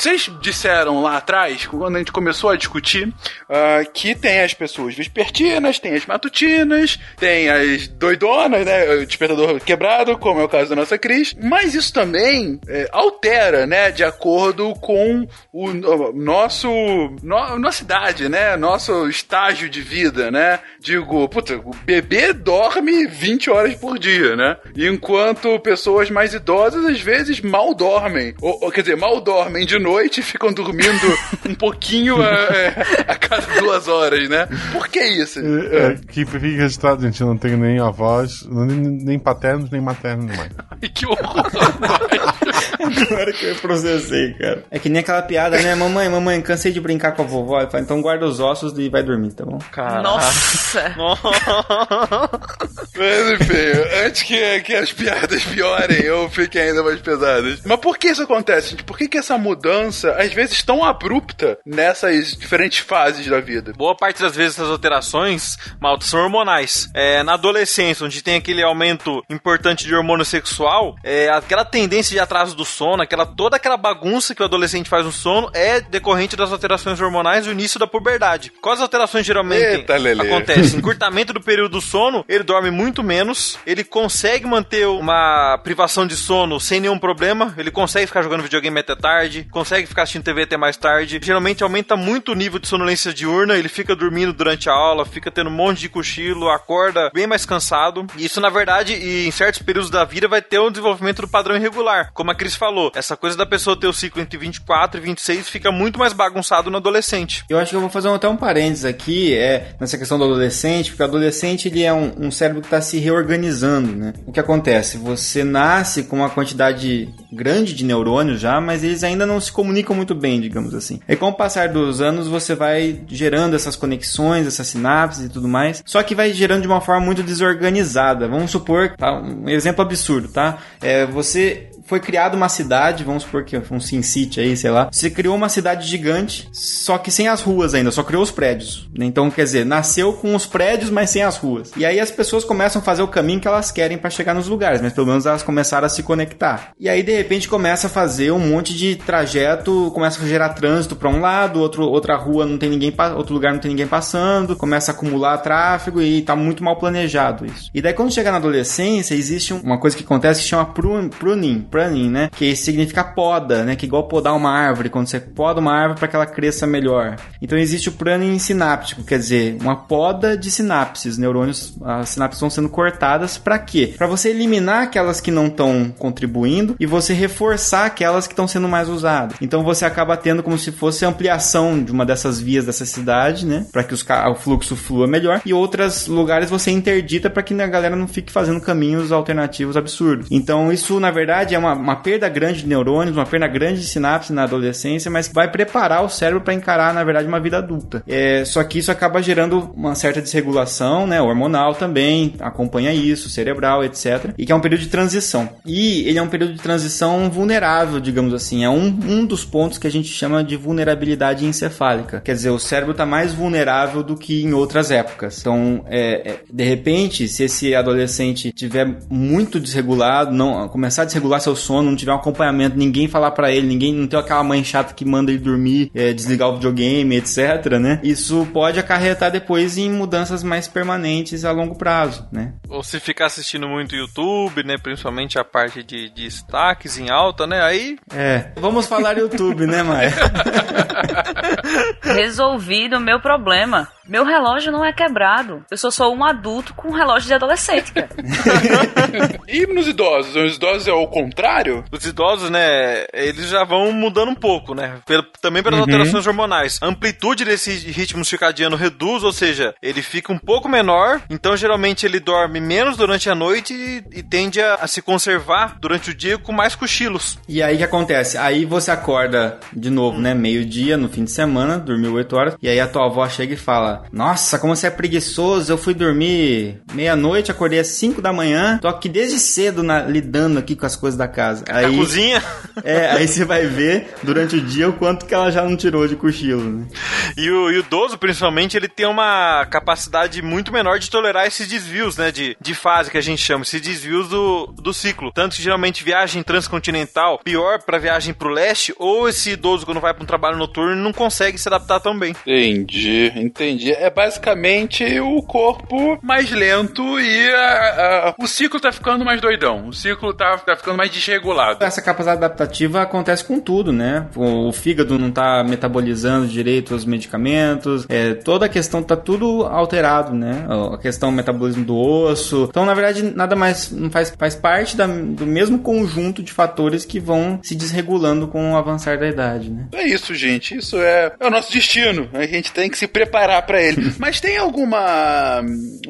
Vocês disseram lá atrás, quando a gente começou a discutir, uh, que tem as pessoas vespertinas, tem as matutinas, tem as doidonas, né? O despertador quebrado, como é o caso da nossa Cris. Mas isso também é, altera, né? De acordo com o, o nosso. No, nossa idade, né? Nosso estágio de vida, né? Digo, puta, o bebê dorme 20 horas por dia, né? Enquanto pessoas mais idosas às vezes mal dormem. Ou, ou quer dizer, mal dormem de noite noite e ficam dormindo um pouquinho a, a, cada duas horas, né? Por que isso? É, é, que fica registrado, gente. Eu não tenho nem avós, nem, nem paternos, nem maternos, mãe. Ai, que horror! Agora que eu processei, cara. É que nem aquela piada, né? Mamãe, mamãe, cansei de brincar com a vovó. Falo, então guarda os ossos e vai dormir, tá bom? Cara. Nossa! Mas enfim, antes que, que as piadas piorem ou fiquem ainda mais pesadas. Mas por que isso acontece, gente? Por que, que essa mudança, às vezes, tão abrupta nessas diferentes fases da vida? Boa parte das vezes essas alterações, malta, são hormonais. É, na adolescência, onde tem aquele aumento importante de hormônio sexual, é, aquela tendência de atraso do sono, aquela, toda aquela bagunça que o adolescente faz no sono é decorrente das alterações hormonais do início da puberdade. Quais alterações geralmente Eita, acontecem? Encurtamento do período do sono, ele dorme muito menos, ele consegue manter uma privação de sono sem nenhum problema, ele consegue ficar jogando videogame até tarde, consegue ficar assistindo TV até mais tarde. Geralmente aumenta muito o nível de sonolência diurna, ele fica dormindo durante a aula, fica tendo um monte de cochilo, acorda bem mais cansado. Isso, na verdade, e em certos períodos da vida vai ter o desenvolvimento do padrão irregular. Como a Cris falou, essa coisa da pessoa ter o ciclo entre 24 e 26 fica muito mais bagunçado no adolescente. Eu acho que eu vou fazer até um parênteses aqui, é, nessa questão do adolescente, porque o adolescente ele é um, um cérebro que está se reorganizando, né? O que acontece? Você nasce com uma quantidade grande de neurônios já, mas eles ainda não se comunicam muito bem, digamos assim. E com o passar dos anos, você vai gerando essas conexões, essas sinapses e tudo mais, só que vai gerando de uma forma muito desorganizada. Vamos supor, tá? um exemplo absurdo, tá? É, você foi criada uma cidade, vamos supor que um Sin City aí, sei lá. Você criou uma cidade gigante, só que sem as ruas ainda, só criou os prédios. Então, quer dizer, nasceu com os prédios, mas sem as ruas. E aí as pessoas começam a fazer o caminho que elas querem para chegar nos lugares, mas pelo menos elas começaram a se conectar. E aí de repente começa a fazer um monte de trajeto, começa a gerar trânsito para um lado, outro, outra rua não tem ninguém, outro lugar não tem ninguém passando, começa a acumular tráfego e tá muito mal planejado isso. E daí quando chega na adolescência, existe uma coisa que acontece que chama pruning, pruning, né? Que significa poda, né? Que é igual podar uma árvore, quando você poda uma árvore para que ela cresça melhor. Então existe o pruning sináptico, quer dizer, uma poda de sinapses, neurônios, as sinapses estão sendo cortadas para quê? Para você eliminar aquelas que não estão contribuindo e você reforçar aquelas que estão sendo mais usadas. Então você acaba tendo como se fosse ampliação de uma dessas vias dessa cidade, né? Para que os, o fluxo flua melhor e outros lugares você interdita para que a galera não fique fazendo caminhos alternativos absurdos. Então isso na verdade é uma, uma perda grande de neurônios, uma perda grande de sinapse na adolescência, mas vai preparar o cérebro para encarar na verdade uma vida adulta. É, só que isso acaba gerando uma certa desregulação, né? Hormonal também acompanha isso, cerebral, etc. E que é um período de transição. E ele é um período de transição vulnerável, digamos assim. É um, um dos pontos que a gente chama de vulnerabilidade encefálica. Quer dizer, o cérebro está mais vulnerável do que em outras épocas. Então, é, é, de repente, se esse adolescente tiver muito desregulado, não começar a desregular seu sono, não tiver um acompanhamento, ninguém falar para ele, ninguém não ter aquela mãe chata que manda ele dormir, é, desligar o videogame, etc, né? Isso pode acarretar depois em mudanças mais permanentes a longo prazo, né? Ou se ficar assistindo muito YouTube, né? Principalmente a parte de, de destaques em alta, né? Aí. É. Vamos falar YouTube, né, Maia? Resolvido o meu problema. Meu relógio não é quebrado. Eu sou só um adulto com um relógio de adolescente, cara. e nos idosos? Os idosos é o contrário? Os idosos, né, eles já vão mudando um pouco, né? Pelo, também pelas uhum. alterações hormonais. A amplitude desse ritmo circadiano reduz, ou seja, ele fica um pouco menor, então geralmente ele dorme menos durante a noite e, e tende a, a, se conservar durante o dia com mais cochilos. E aí o que acontece? Aí você acorda de novo, hum. né? Meio-dia, no fim de semana, dormiu 8 horas, e aí a tua avó chega e fala: Nossa, como você é preguiçoso, eu fui dormir meia-noite, acordei às 5 da manhã, tô aqui desde cedo na, lidando aqui com as coisas da casa. Aí, a cozinha? É, aí você vai ver durante o dia o quanto que ela já não tirou de cochilo, né? E o, e o idoso, principalmente, ele tem uma capacidade muito menor de tolerar esses desvios, né? De, de fase que a gente chama, esses desvios do, do ciclo. Tanto que geralmente viagem transcontinental, pior para viagem pro leste, ou esse idoso, quando vai para um trabalho noturno, não consegue se adaptar tão bem. Entendi, entendi. É basicamente o corpo mais lento e a, a, o ciclo tá ficando mais doidão. O ciclo tá, tá ficando mais desregulado. Essa capacidade adaptativa acontece com tudo, né? O, o fígado não tá metabolizando direito os medicamentos, é, toda a questão tá tudo alterado, né? A questão do metabolismo do osso. Então, na verdade, nada mais faz, faz parte da, do mesmo conjunto de fatores que vão se desregulando com o avançar da idade, né? É isso, gente. Isso é, é o nosso destino. A gente tem que se preparar para ele. Mas tem alguma.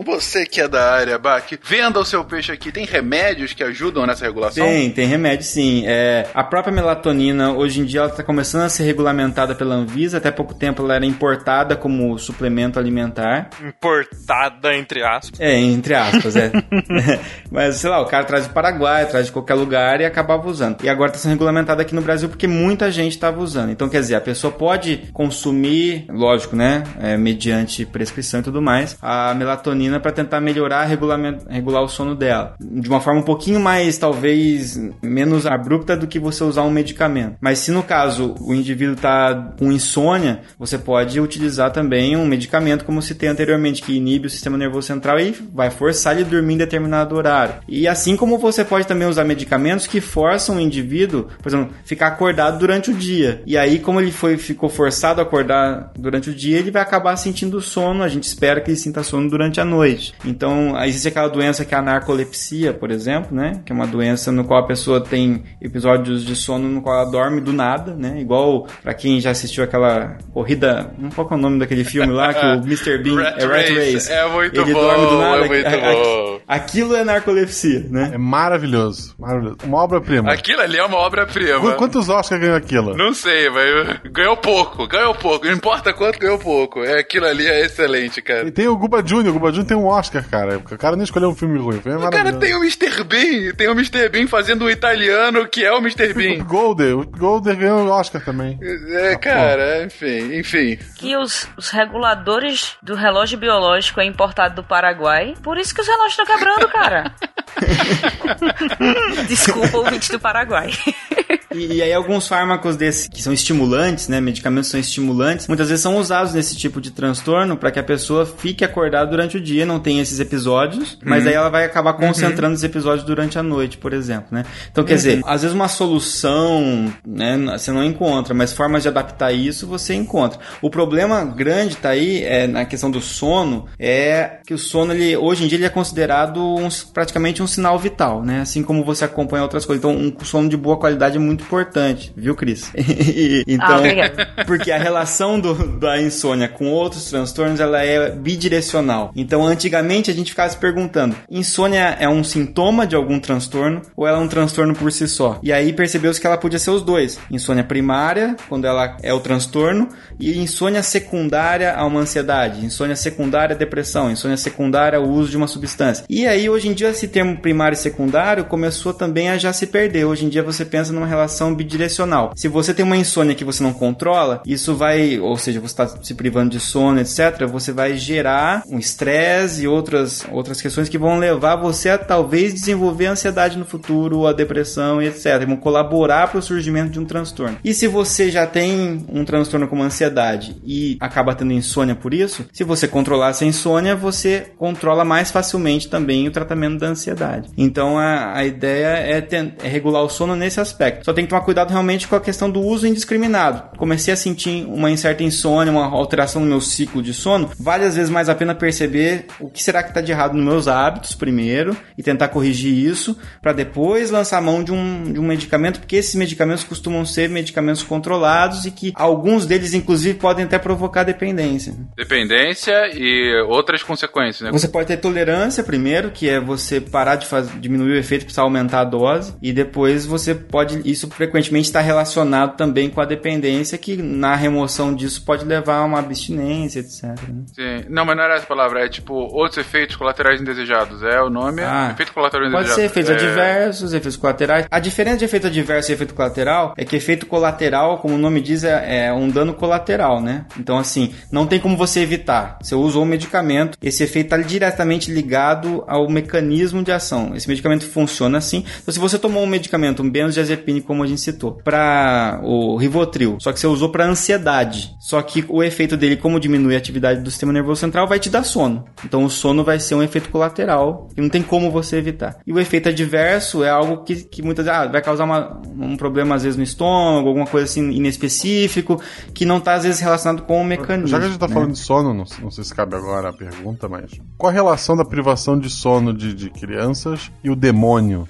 Você que é da área, Bach, venda o seu peixe aqui. Tem remédios que ajudam nessa regulação? Tem, tem remédio sim. É, a própria melatonina, hoje em dia, ela está começando a ser regulamentada pela Anvisa. Até pouco tempo ela era importada como suplemento alimentar. Importada, entre aspas. É, entre aspas, é. Mas, sei lá, o cara traz do Paraguai, traz de qualquer lugar e acabava usando. E agora está sendo regulamentada aqui no Brasil porque muita gente estava usando. Então, quer dizer, a pessoa pode consumir, lógico, né? É, mediante prescrição e tudo mais, a melatonina para tentar melhorar, regular o sono dela. De uma forma um pouquinho mais, talvez, menos abrupta do que você usar um medicamento. Mas se no caso o indivíduo está com insônia, você pode utilizar também um medicamento, como citei anteriormente, que inibe o sistema nervoso central e vai forçar ele a dormir em determinado horário. E assim como você pode também usar medicamentos que forçam o indivíduo, por exemplo, ficar acordado durante o dia. E aí, como ele foi, ficou forçado a acordar durante o dia, ele vai acabar sentindo sono. A gente espera que ele sinta sono durante a noite. Então, existe aquela doença que é a narcolepsia, por exemplo, né? Que é uma doença no qual a pessoa tem episódios de sono no qual ela dorme do nada, né? Igual para quem já assistiu aquela corrida, não qual é o nome daquele filme lá que o Mr. Bean Rat é Rat Race. Race. É muito ele bom, dorme do nada. É muito bom. Aquilo é narcolepsia, né? É maravilhoso, maravilhoso. Uma obra-prima. Aquilo ali é uma obra-prima. Quantos Oscars ganhou aquilo? Não sei, mas ganhou pouco, ganhou pouco. Não importa quanto, ganhou pouco. É, aquilo ali é excelente, cara. E tem o Guba Jr., o Guba Jr. tem um Oscar, cara. O cara nem escolheu um filme ruim. Foi o cara tem o Mr. Bean, tem o Mr. Bean fazendo o italiano que é o Mr. Bean. O Golder, o Golder ganhou o Oscar também. É, ah, cara, enfim, enfim. Que os, os reguladores do relógio biológico é importado do Paraguai, por isso que os relógios estão quebrando, cara. Desculpa, ouvinte do Paraguai. E, e, aí alguns fármacos desses que são estimulantes, né, medicamentos são estimulantes, muitas vezes são usados nesse tipo de transtorno para que a pessoa fique acordada durante o dia, não tenha esses episódios, mas uhum. aí ela vai acabar concentrando uhum. os episódios durante a noite, por exemplo, né? Então, quer uhum. dizer, às vezes uma solução, né, você não encontra, mas formas de adaptar isso você encontra. O problema grande tá aí é na questão do sono, é que o sono ele hoje em dia ele é considerado um, praticamente um sinal vital, né? Assim como você acompanha outras coisas. Então, um sono de boa qualidade é muito importante, viu, Cris? então, ah, porque a relação do, da insônia com outros transtornos ela é bidirecional. Então, antigamente a gente ficava se perguntando: insônia é um sintoma de algum transtorno ou ela é um transtorno por si só? E aí percebeu-se que ela podia ser os dois: insônia primária, quando ela é o transtorno, e insônia secundária a uma ansiedade, insônia secundária a depressão, insônia secundária ao uso de uma substância. E aí, hoje em dia, esse termo primário e secundário começou também a já se perder. Hoje em dia você pensa numa relação bidirecional. Se você tem uma insônia que você não controla, isso vai, ou seja, você está se privando de sono, etc., você vai gerar um estresse e outras, outras questões que vão levar você a talvez desenvolver ansiedade no futuro, a depressão e etc. Vão colaborar para o surgimento de um transtorno. E se você já tem um transtorno como ansiedade e acaba tendo insônia por isso, se você controlar essa insônia, você controla mais facilmente também o tratamento da ansiedade. Então a, a ideia é, ter, é regular o sono nesse aspecto. Só tem que tomar cuidado realmente com a questão do uso indiscriminado. Comecei a sentir uma certa insônia, uma alteração no meu ciclo de sono, vale às vezes mais a pena perceber o que será que está de errado nos meus hábitos primeiro e tentar corrigir isso, para depois lançar a mão de um, de um medicamento, porque esses medicamentos costumam ser medicamentos controlados e que alguns deles, inclusive, podem até provocar dependência. Dependência e outras consequências, né? Você pode ter tolerância primeiro, que é você parar de fazer, diminuir o efeito, precisar aumentar a dose, e depois você pode, isso frequentemente está relacionado também com a dependência, que na remoção disso pode levar a uma abstinência, etc. Né? Sim. Não, mas não era essa palavra, é tipo outros efeitos colaterais indesejados. É o nome, Ah, efeito colateral Pode indesejado. ser efeitos é... adversos, efeitos colaterais. A diferença de efeito adverso e efeito colateral é que efeito colateral, como o nome diz, é, é um dano colateral, né? Então, assim, não tem como você evitar. Você usou o medicamento, esse efeito está diretamente ligado ao mecanismo de ação. Esse medicamento funciona assim. Então, se você tomou um medicamento, um benzodiazepine, como a gente citou, para o Rivotril, só que você usou para ansiedade, só que o efeito dele, como diminui a atividade do sistema nervoso central, vai te dar sono. Então, o sono vai ser um efeito colateral que não tem como você evitar. E o efeito adverso é algo que, que muitas vezes ah, vai causar uma- um problema, às vezes, no estômago, alguma coisa assim inespecífico, que não está, às vezes, relacionado com o mecanismo. Já que a gente tá né? falando de sono, não, não sei se cabe agora a pergunta, mas. Qual a relação da privação de sono de, de crianças e o demônio?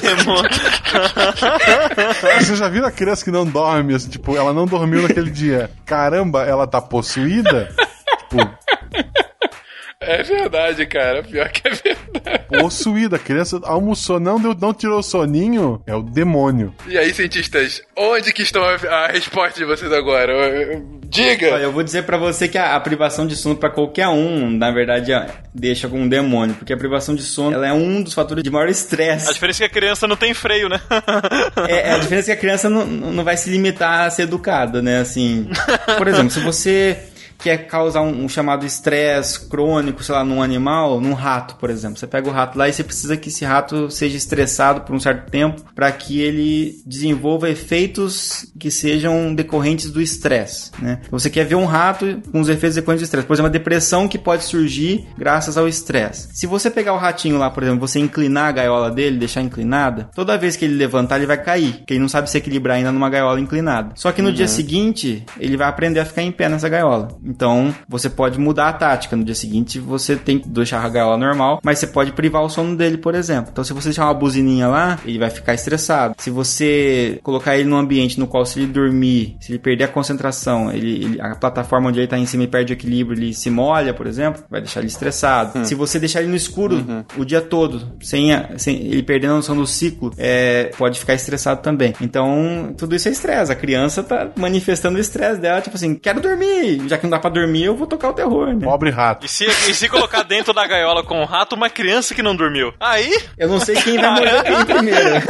Demônio. Você já viu a criança que não dorme? Assim, tipo, ela não dormiu naquele dia. Caramba, ela tá possuída? tipo, É verdade, cara. Pior que é verdade. possuída. A criança almoçou, não, deu, não tirou o soninho. É o demônio. E aí, cientistas, onde que estão a, a resposta de vocês agora? Diga! Olha, eu vou dizer pra você que a, a privação de sono pra qualquer um, na verdade, é- deixa com um demônio, porque a privação de sono ela é um dos fatores de maior A estresse. diferença é que a criança não tem freio, né? É, é a diferença é que a criança não, não vai se limitar a ser educada, né? Assim, por exemplo, se você quer causar um, um chamado estresse crônico, sei lá, num animal, num rato, por exemplo. Você pega o rato lá e você precisa que esse rato seja estressado por um certo tempo para que ele desenvolva efeitos que sejam decorrentes do estresse, né? Você quer ver um rato com os efeitos decorrentes do estresse. Por exemplo, a depressão que pode surgir graças ao estresse. Se você pegar o ratinho lá, por exemplo, você inclinar a gaiola dele, deixar inclinada, toda vez que ele levantar, ele vai cair, porque ele não sabe se equilibrar ainda numa gaiola inclinada. Só que no dia seguinte, ele vai aprender a ficar em pé nessa gaiola. Então, você pode mudar a tática. No dia seguinte, você tem que deixar a gaiola normal, mas você pode privar o sono dele, por exemplo. Então, se você deixar uma buzininha lá, ele vai ficar estressado. Se você colocar ele num ambiente no qual, se ele dormir, se ele perder a concentração, ele, ele- a plataforma onde ele tá em cima e perde o equilíbrio, ele se molha, por exemplo, vai deixar ele estressado. Se você deixar ele no escuro o dia todo, sem, a- sem ele perdendo a noção do ciclo, é, pode ficar estressado também. Então, tudo isso é estresse. A criança tá manifestando o estresse dela, tipo assim, quero dormir. Já que não dá pra dormir, eu vou tocar o terror, né? Pobre rato. E se, e se colocar dentro da gaiola com um rato uma criança que não dormiu? Aí, Eu não sei quem vai morrer primeiro.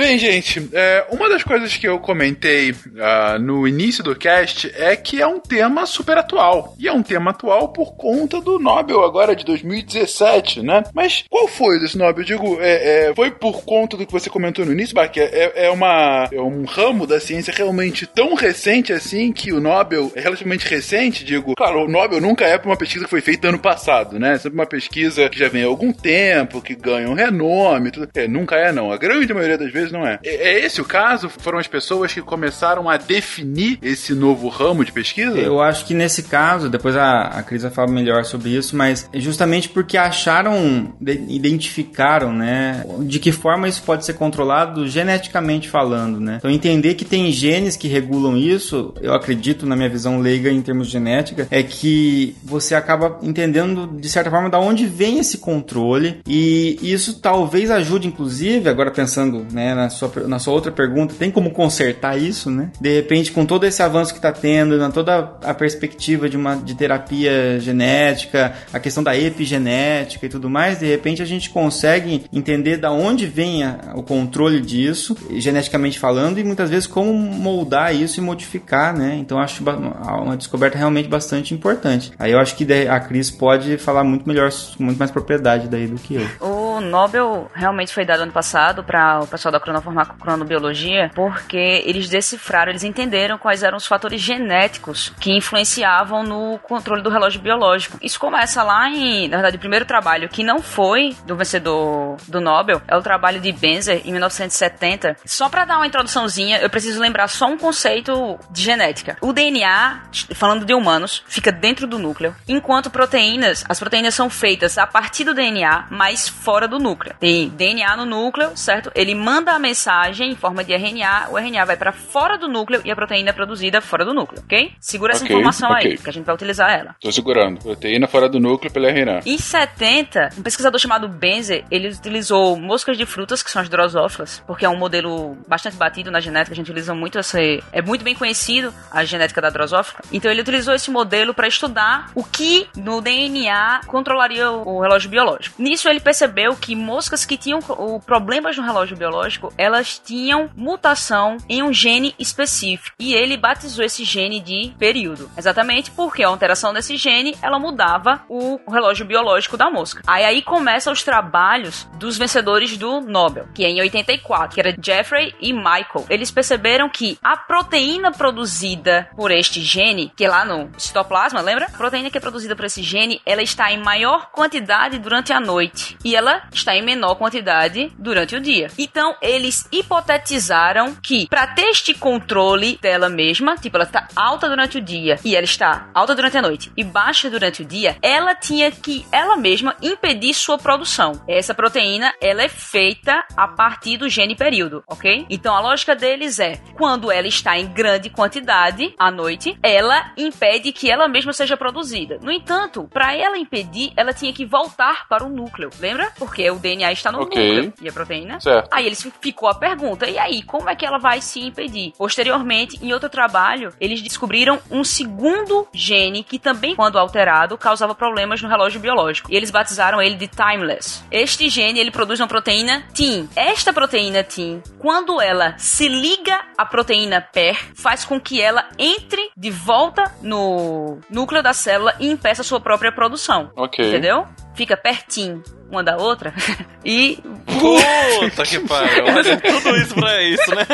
Bem, gente, é, uma das coisas que eu comentei ah, no início do cast é que é um tema super atual. E é um tema atual por conta do Nobel agora de 2017, né? Mas qual foi desse Nobel? Eu digo, é, é, foi por conta do que você comentou no início, Bach? É, é, uma, é um ramo da ciência realmente tão recente assim que o Nobel é relativamente recente, digo. Claro, o Nobel nunca é para uma pesquisa que foi feita ano passado, né? É sempre uma pesquisa que já vem há algum tempo, que ganha um renome, tudo. É, nunca é, não. A grande maioria das vezes não é. É, é esse o caso? Foram as pessoas que começaram a definir esse novo ramo de pesquisa? Eu acho que nesse caso, depois a, a Cris vai falar melhor sobre isso, mas é justamente porque acharam, de- identificaram, né, de que forma isso pode ser controlado geneticamente falando, né? Então entender que tem genes que regulam isso, eu acredito na minha visão leiga em termos de genética, é que você acaba entendendo de certa forma da onde vem esse controle e isso talvez ajude inclusive, agora pensando, né, na sua, na sua outra pergunta, tem como consertar isso, né? De repente, com todo esse avanço que está tendo, na toda a perspectiva de uma de terapia genética, a questão da epigenética e tudo mais, de repente a gente consegue entender da onde vem a- o controle disso, geneticamente falando, e muitas vezes como moldar isso e modificar, né? Então acho uma descoberta realmente bastante importante. Aí eu acho que a Cris pode falar muito melhor, com muito mais propriedade daí do que eu. O Nobel realmente foi dado ano passado para o pessoal da cronobiologia, porque eles decifraram, eles entenderam quais eram os fatores genéticos que influenciavam no controle do relógio biológico. Isso começa lá em, na verdade, o primeiro trabalho que não foi do vencedor do Nobel é o trabalho de Benzer em 1970. Só para dar uma introduçãozinha, eu preciso lembrar só um conceito de genética. O DNA, falando de humanos, fica dentro do núcleo, enquanto proteínas, as proteínas são feitas a partir do DNA, mas fora do núcleo. Tem DNA no núcleo, certo? Ele manda a mensagem em forma de RNA, o RNA vai para fora do núcleo e a proteína é produzida fora do núcleo, ok? Segura essa informação okay. aí, que a gente vai utilizar ela. Tô segurando. Proteína fora do núcleo pela RNA. Em 70, um pesquisador chamado Benzer, ele utilizou moscas de frutas, que são as drosófilas, porque é um modelo bastante batido na genética, a gente utiliza muito esse... É muito bem conhecido a genética da drosófila. Então ele utilizou esse modelo para estudar o que no DNA controlaria o relógio biológico. Nisso ele percebeu que moscas que tinham problemas no relógio biológico, elas tinham mutação em um gene específico. E ele batizou esse gene de período. Exatamente porque a alteração desse gene, ela mudava o relógio biológico da mosca. Aí aí começam os trabalhos dos vencedores do Nobel, que é em 84, que era Jeffrey e Michael. Eles perceberam que a proteína produzida por este gene, que é lá no citoplasma, lembra? A proteína que é produzida por esse gene, ela está em maior quantidade durante a noite e ela está em menor quantidade durante o dia. Então, eles hipotetizaram que para ter este controle dela mesma, tipo, ela está alta durante o dia e ela está alta durante a noite e baixa durante o dia, ela tinha que ela mesma impedir sua produção. Essa proteína, ela é feita a partir do gene período, ok? Então, a lógica deles é, quando ela está em grande quantidade à noite, ela impede que ela mesma seja produzida. No entanto, para ela impedir, ela tinha que voltar para o núcleo. Lembra? Porque o DNA está no okay. núcleo e a proteína. Certo. Aí eles ficou a pergunta: e aí, como é que ela vai se impedir? Posteriormente, em outro trabalho, eles descobriram um segundo gene que também, quando alterado, causava problemas no relógio biológico. E eles batizaram ele de timeless. Este gene ele produz uma proteína TIM. Esta proteína TIM, quando ela se liga à proteína PER, faz com que ela entre de volta no núcleo da célula e impeça a sua própria produção. Ok. Entendeu? Fica pertinho uma da outra. e. Puta que pariu. Olha tudo isso pra isso, né?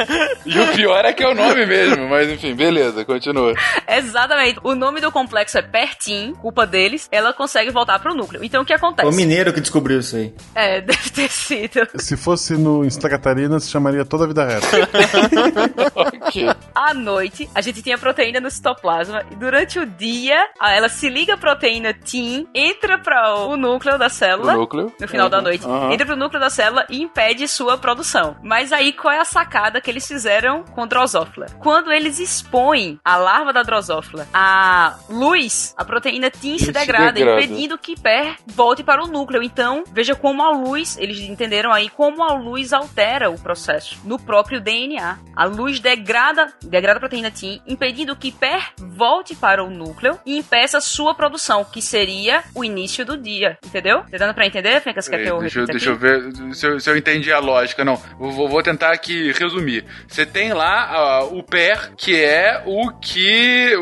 E o pior é que é o nome mesmo, mas enfim, beleza, continua. Exatamente. O nome do complexo é Pertin, culpa deles, ela consegue voltar pro núcleo. Então o que acontece? O mineiro que descobriu isso aí. É, deve ter sido. Se fosse no Santa Catarina, se chamaria toda a vida reta. ok. À noite, a gente tinha proteína no citoplasma e durante o dia, ela se liga a proteína TIM, entra para o núcleo da célula. Núcleo no final uhum. da noite, uhum. entra pro núcleo da célula e impede sua produção. Mas aí qual é a sacada que eles fizeram com Drosophila? Quando eles expõem a larva da Drosophila à luz, a proteína TIM se degrada, degrada, impedindo que PER volte para o núcleo. Então, veja como a luz, eles entenderam aí como a luz altera o processo no próprio DNA. A luz degrada, degrada a proteína TIM, impedindo que PER volte para o núcleo e impeça sua produção, que seria o início do dia. Entendeu? Tá dando pra entender? Fencas, que eu deixa, deixa eu ver se eu, se eu, entendi a lógica. Não, vou, vou tentar aqui resumir. Você tem lá uh, o PER, que é o que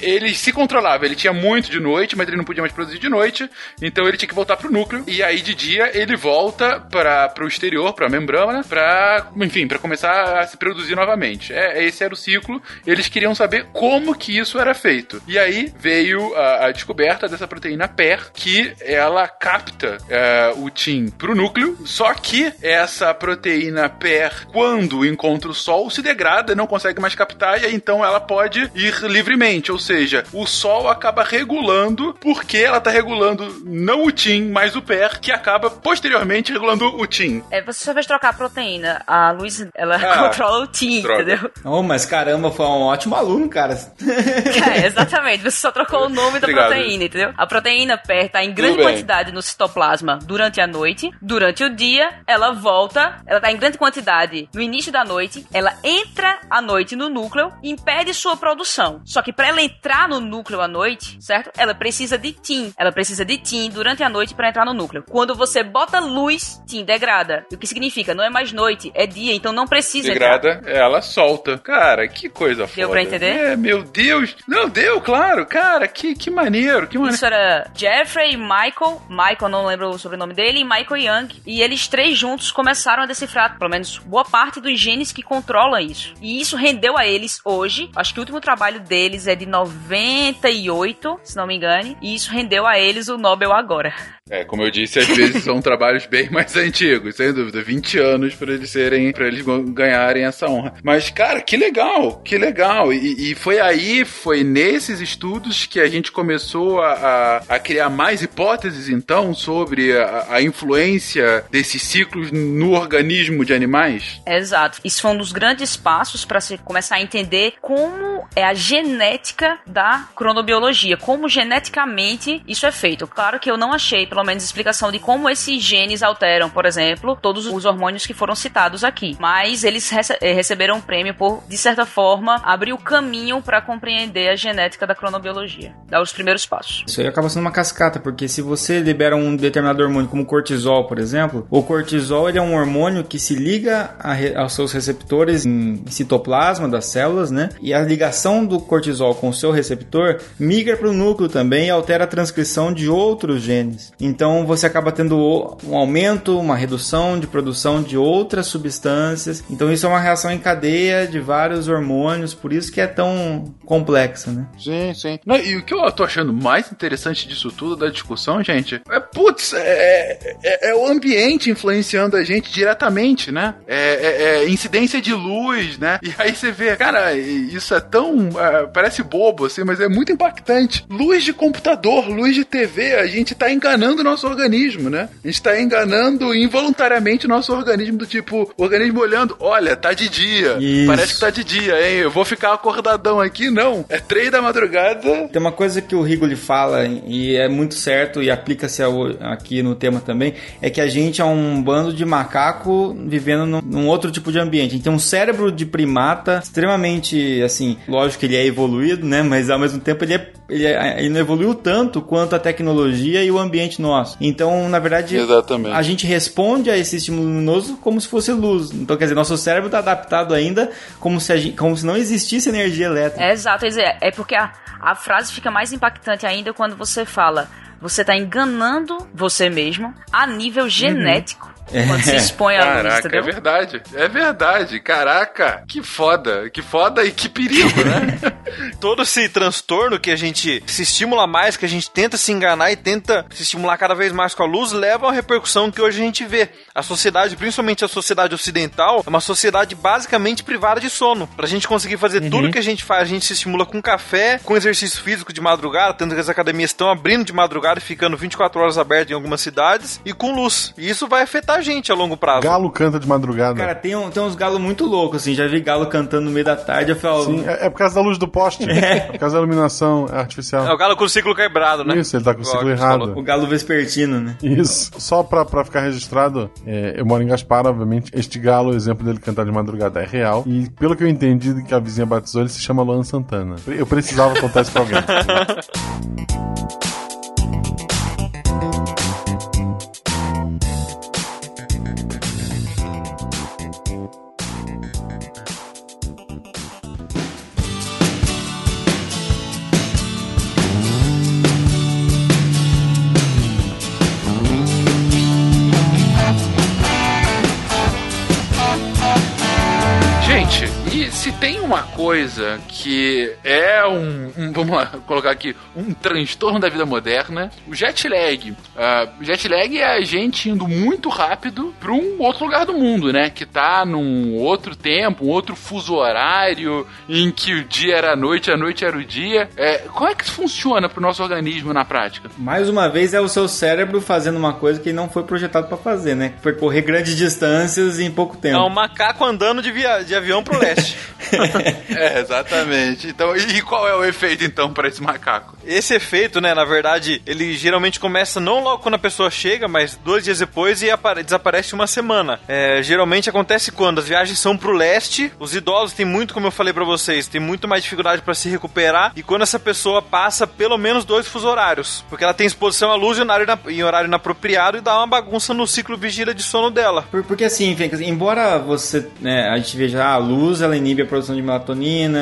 ele se controlava. Ele tinha muito de noite, mas ele não podia mais produzir de noite, então ele tinha que voltar pro núcleo. E aí de dia ele volta para o exterior, para a membrana, para, enfim, para começar a se produzir novamente. É, esse era o ciclo. Eles queriam saber como que isso era feito. E aí veio a, a descoberta dessa proteína PER, que ela capta é, o TIM pro núcleo, só que essa proteína PER, quando encontra o Sol, se degrada, não consegue mais captar, e aí então ela pode ir livremente, ou seja, o Sol acaba regulando, porque ela está regulando não o TIM, mas o PER, que acaba posteriormente regulando o TIM. É, você só fez trocar a proteína, a luz, ela ah, controla o TIM, droga. entendeu? Oh, mas caramba, foi um ótimo aluno, cara. É, exatamente, você só trocou o nome da Obrigado. proteína, entendeu? A proteína PER está em grande quantidade no citoplasma plasma durante a noite. Durante o dia, ela volta, ela tá em grande quantidade no início da noite, ela entra à noite no núcleo e impede sua produção. Só que para ela entrar no núcleo à noite, certo? Ela precisa de TIM. Ela precisa de TIM durante a noite para entrar no núcleo. Quando você bota luz, TIM degrada. O que significa? Não é mais noite, é dia, então não precisa degrada, entrar. ela solta. Cara, que coisa foda. Deu pra entender? É, meu Deus. Não, deu, claro. Cara, que, que maneiro, que maneiro. Isso era Jeffrey, Michael, Michael, não lembro o sobrenome dele, e Michael Young. E eles três juntos começaram a decifrar, pelo menos, boa parte dos genes que controlam isso. E isso rendeu a eles hoje, acho que o último trabalho deles é de 98, se não me engane, e isso rendeu a eles o Nobel agora. É, como eu disse, às vezes são trabalhos bem mais antigos, sem dúvida, 20 anos para eles serem, para eles ganharem essa honra. Mas, cara, que legal, que legal. E, e foi aí, foi nesses estudos que a gente começou a, a, a criar mais hipóteses, então, sobre a, a, influência desses ciclos no organismo de animais? Exato. Isso foi um dos grandes passos para se começar a entender como é a genética da cronobiologia, como geneticamente isso é feito. Claro que eu não achei, pelo pelo menos explicação de como esses genes alteram, por exemplo, todos os hormônios que foram citados aqui. Mas eles rece eh, receberam um prêmio por, de certa forma, abrir o caminho para compreender a genética da cronobiologia, dar os primeiros passos. Isso aí acaba sendo uma cascata, porque se você libera um determinado hormônio, como cortisol, por exemplo, o cortisol ele é um hormônio que se liga aos seus receptores em citoplasma das células, né? E a ligação do cortisol com o seu receptor migra para o núcleo também e altera a transcrição de outros genes. Então você acaba tendo um aumento, uma redução de produção de outras substâncias. Então isso é uma reação em cadeia de vários hormônios, por isso que é tão complexa, né? Sim, sim. E o que eu tô achando mais interessante disso tudo, da discussão, gente, é, putz, é, é, é o ambiente influenciando a gente diretamente, né? É, é, é, incidência de luz, né? E aí você vê, cara, isso é tão. É, parece bobo, assim, mas é muito impactante. Luz de computador, luz de TV, a gente tá enganando o nosso organismo, né? A gente tá enganando involuntariamente o nosso organismo, do tipo, o organismo olhando, olha, tá de dia. Isso. Parece que tá de dia, hein? Eu vou ficar acordadão aqui, não. É três da madrugada. Tem uma coisa que o Rigoli fala, e é muito certo, e aplica-se aqui no tema também, é que a gente é um bando de macaco vivendo num, num outro tipo de ambiente. A gente tem um cérebro de primata extremamente, assim, lógico que ele é evoluído, né? Mas ao mesmo tempo ele, é, ele, é, ele não evoluiu tanto quanto a tecnologia e o ambiente nosso. Então, na verdade, Exatamente. a gente responde a esse estímulo luminoso como se fosse luz. Então, quer dizer, nosso cérebro está adaptado ainda como se, gente, como se não existisse energia elétrica. É exato, é porque a, a frase fica mais impactante ainda quando você fala você está enganando você mesmo a nível uhum. genético. Uhum. Quando se expõe à Caraca, luz, entendeu? é verdade. É verdade. Caraca, que foda. Que foda e que perigo, né? Todo esse transtorno que a gente se estimula mais, que a gente tenta se enganar e tenta se estimular cada vez mais com a luz, leva a repercussão que hoje a gente vê. A sociedade, principalmente a sociedade ocidental, é uma sociedade basicamente privada de sono. Pra gente conseguir fazer uhum. tudo que a gente faz, a gente se estimula com café, com exercício físico de madrugada, tanto que as academias estão abrindo de madrugada e ficando 24 horas abertas em algumas cidades, e com luz. E isso vai afetar a gente a longo prazo. Galo canta de madrugada. Cara, tem, um, tem uns galos muito loucos, assim. Já vi galo cantando no meio da tarde. Eu falo, Sim, é, é por causa da luz do poste. É. Por causa da iluminação artificial. É o galo com o ciclo quebrado, né? Isso, ele tá com o ciclo errado. O galo vespertino, né? Isso. Só pra, pra ficar registrado, é, eu moro em Gaspar, obviamente. Este galo, o exemplo dele cantar de madrugada é real. E pelo que eu entendi que a vizinha batizou, ele se chama Luan Santana. Eu precisava contar isso pra alguém. coisa que é um, um, vamos lá, colocar aqui, um transtorno da vida moderna, o jet lag. Uh, jet lag é a gente indo muito rápido para um outro lugar do mundo, né? Que tá num outro tempo, um outro fuso horário, em que o dia era a noite, a noite era o dia. É, como é que isso funciona pro nosso organismo na prática? Mais uma vez é o seu cérebro fazendo uma coisa que não foi projetado para fazer, né? Percorrer grandes distâncias em pouco tempo. É um macaco andando de, via... de avião pro leste. é, exatamente. Então, e qual é o efeito então para esse macaco? Esse efeito, né, na verdade, ele geralmente começa não logo quando a pessoa chega, mas dois dias depois e desaparece uma semana. É, geralmente acontece quando as viagens são pro leste, os idosos têm muito, como eu falei para vocês, tem muito mais dificuldade para se recuperar e quando essa pessoa passa pelo menos dois fuso horários, porque ela tem exposição à luz em horário, em horário inapropriado e dá uma bagunça no ciclo vigília de sono dela. Porque assim, embora você, né, a gente veja ah, a luz, ela inibe a produção de melatonina,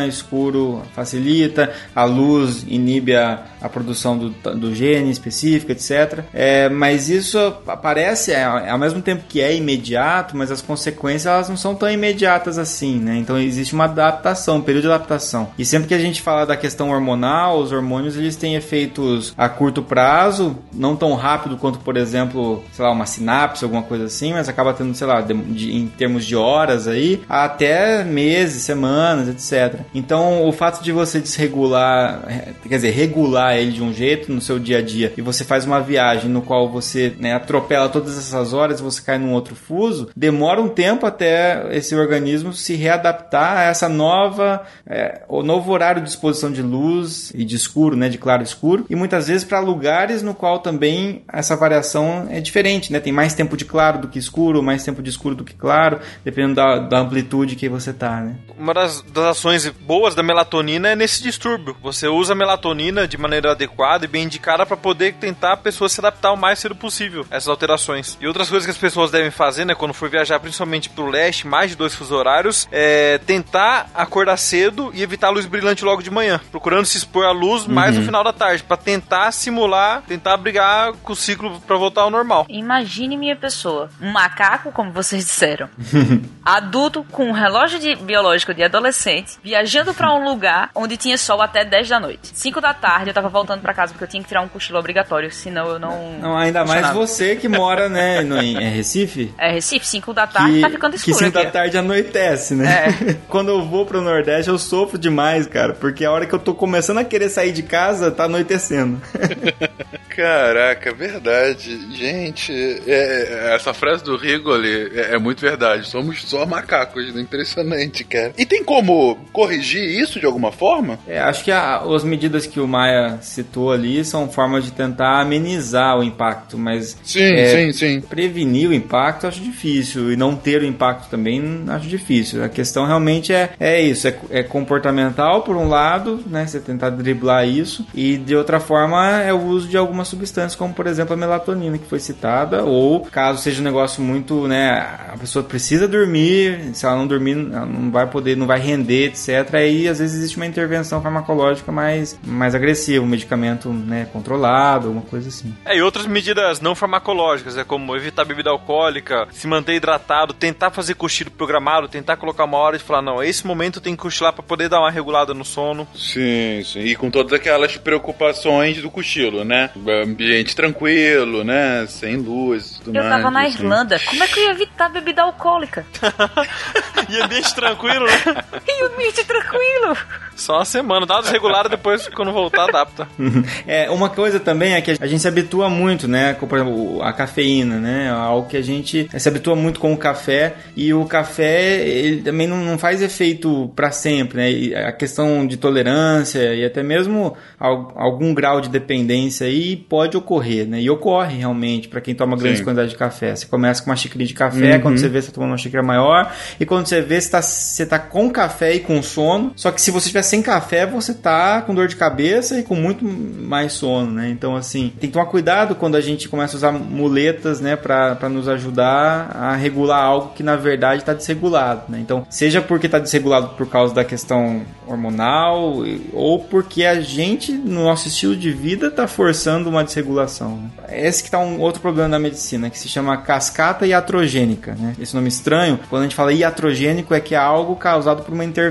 escuro facilita, a luz inibe a, a produção do, do gene específico, etc. É, mas isso aparece é, ao mesmo tempo que é imediato, mas as consequências elas não são tão imediatas assim, né? Então existe uma adaptação, um período de adaptação. E sempre que a gente fala da questão hormonal, os hormônios eles têm efeitos a curto prazo, não tão rápido quanto, por exemplo, sei lá, uma sinapse, alguma coisa assim, mas acaba tendo, sei lá, de, de, em termos de horas aí, até meses, semanas, etc. Então o fato de você desregular, quer dizer, regular ele de um jeito no seu dia a dia e você faz uma viagem no qual você né, atropela todas essas horas e você cai num outro fuso, demora um tempo até esse organismo se readaptar a essa nova, é, o novo horário de exposição de luz e de escuro, né, de claro escuro, e muitas vezes para lugares no qual também essa variação é diferente, né, tem mais tempo de claro do que escuro, mais tempo de escuro do que claro, dependendo da, da amplitude que você tá, né. Uma das, das ações boas da melatonina é nesse distúrbio. Você usa a melatonina de maneira adequada e bem indicada para poder tentar a pessoa se adaptar o mais cedo possível a essas alterações. E outras coisas que as pessoas devem fazer, né, quando for viajar principalmente pro leste, mais de dois fusos horários, é tentar acordar cedo e evitar a luz brilhante logo de manhã, procurando se expor à luz mais no uhum. final da tarde, para tentar simular, tentar brigar com o ciclo para voltar ao normal. Imagine minha pessoa, um macaco, como vocês disseram, adulto com um relógio de, biológico de adolescente, viajando para um lugar onde tinha sol até 10 da noite. 5 da tarde eu tava voltando para casa porque eu tinha que tirar um cochilo obrigatório, senão eu não. Não, ainda mais você que mora, né, no, em é Recife? É Recife, 5 da tarde que, tá ficando escuro. Que 5 da tarde anoitece, né? É. Quando eu vou pro Nordeste eu sofro demais, cara, porque a hora que eu tô começando a querer sair de casa tá anoitecendo. Caraca, verdade. Gente, é, essa frase do Rigoli é, é, muito verdade. Somos só macacos, né? impressionante, cara. E tem como corrigir isso de alguma forma? É, acho que a, as medidas que o Maia citou ali são formas de tentar amenizar o impacto, mas sim, é, sim, sim. prevenir o impacto acho difícil e não ter o impacto também acho difícil. A questão realmente é, é isso, é, é comportamental por um lado, né? Você tentar driblar isso e de outra forma é o uso de algumas substâncias como por exemplo a melatonina que foi citada ou caso seja um negócio muito, né? A pessoa precisa dormir, se ela não dormir, ela não vai poder, não vai render, etc. Aí às vezes existe uma intervenção farmacológica mais mais agressiva, um medicamento, né? Controlado, alguma coisa assim. É e outras medidas não farmacológicas, é como evitar bebida alcoólica, se manter hidratado, tentar fazer cochilo programado, tentar colocar uma hora e falar, não, esse momento tem que cochilar para poder dar uma regulada no sono. Sim, sim. E com todas aquelas preocupações do cochilo, né? Ambiente tranquilo, né? Sem luz e tudo eu mais. Eu tava na assim. Irlanda, como é que eu ia evitar bebida alcoólica? e ambiente tranquilo, né? e tranquilo. Só uma semana, dados regulares, depois quando voltar adapta. é, uma coisa também é que a gente se habitua muito, né? Com, por exemplo, a cafeína, né? Algo que a gente se habitua muito com o café e o café ele também não, não faz efeito para sempre, né? E a questão de tolerância e até mesmo algum grau de dependência aí pode ocorrer, né? E ocorre realmente para quem toma grandes quantidades de café. Você começa com uma xícara de café, uhum. quando você vê você tá tomando uma xícara maior e quando você vê você tá, você tá com café e com sono. Só que se você estiver sem café, você tá com dor de cabeça e com muito mais sono, né? Então assim, tem que tomar cuidado quando a gente começa a usar muletas, né, para nos ajudar a regular algo que na verdade está desregulado, né? Então, seja porque está desregulado por causa da questão hormonal ou porque a gente, no nosso estilo de vida, está forçando uma desregulação. Né? Esse que está um outro problema da medicina, que se chama cascata iatrogênica, né? Esse nome estranho, quando a gente fala iatrogênico, é que é algo causado por uma intervenção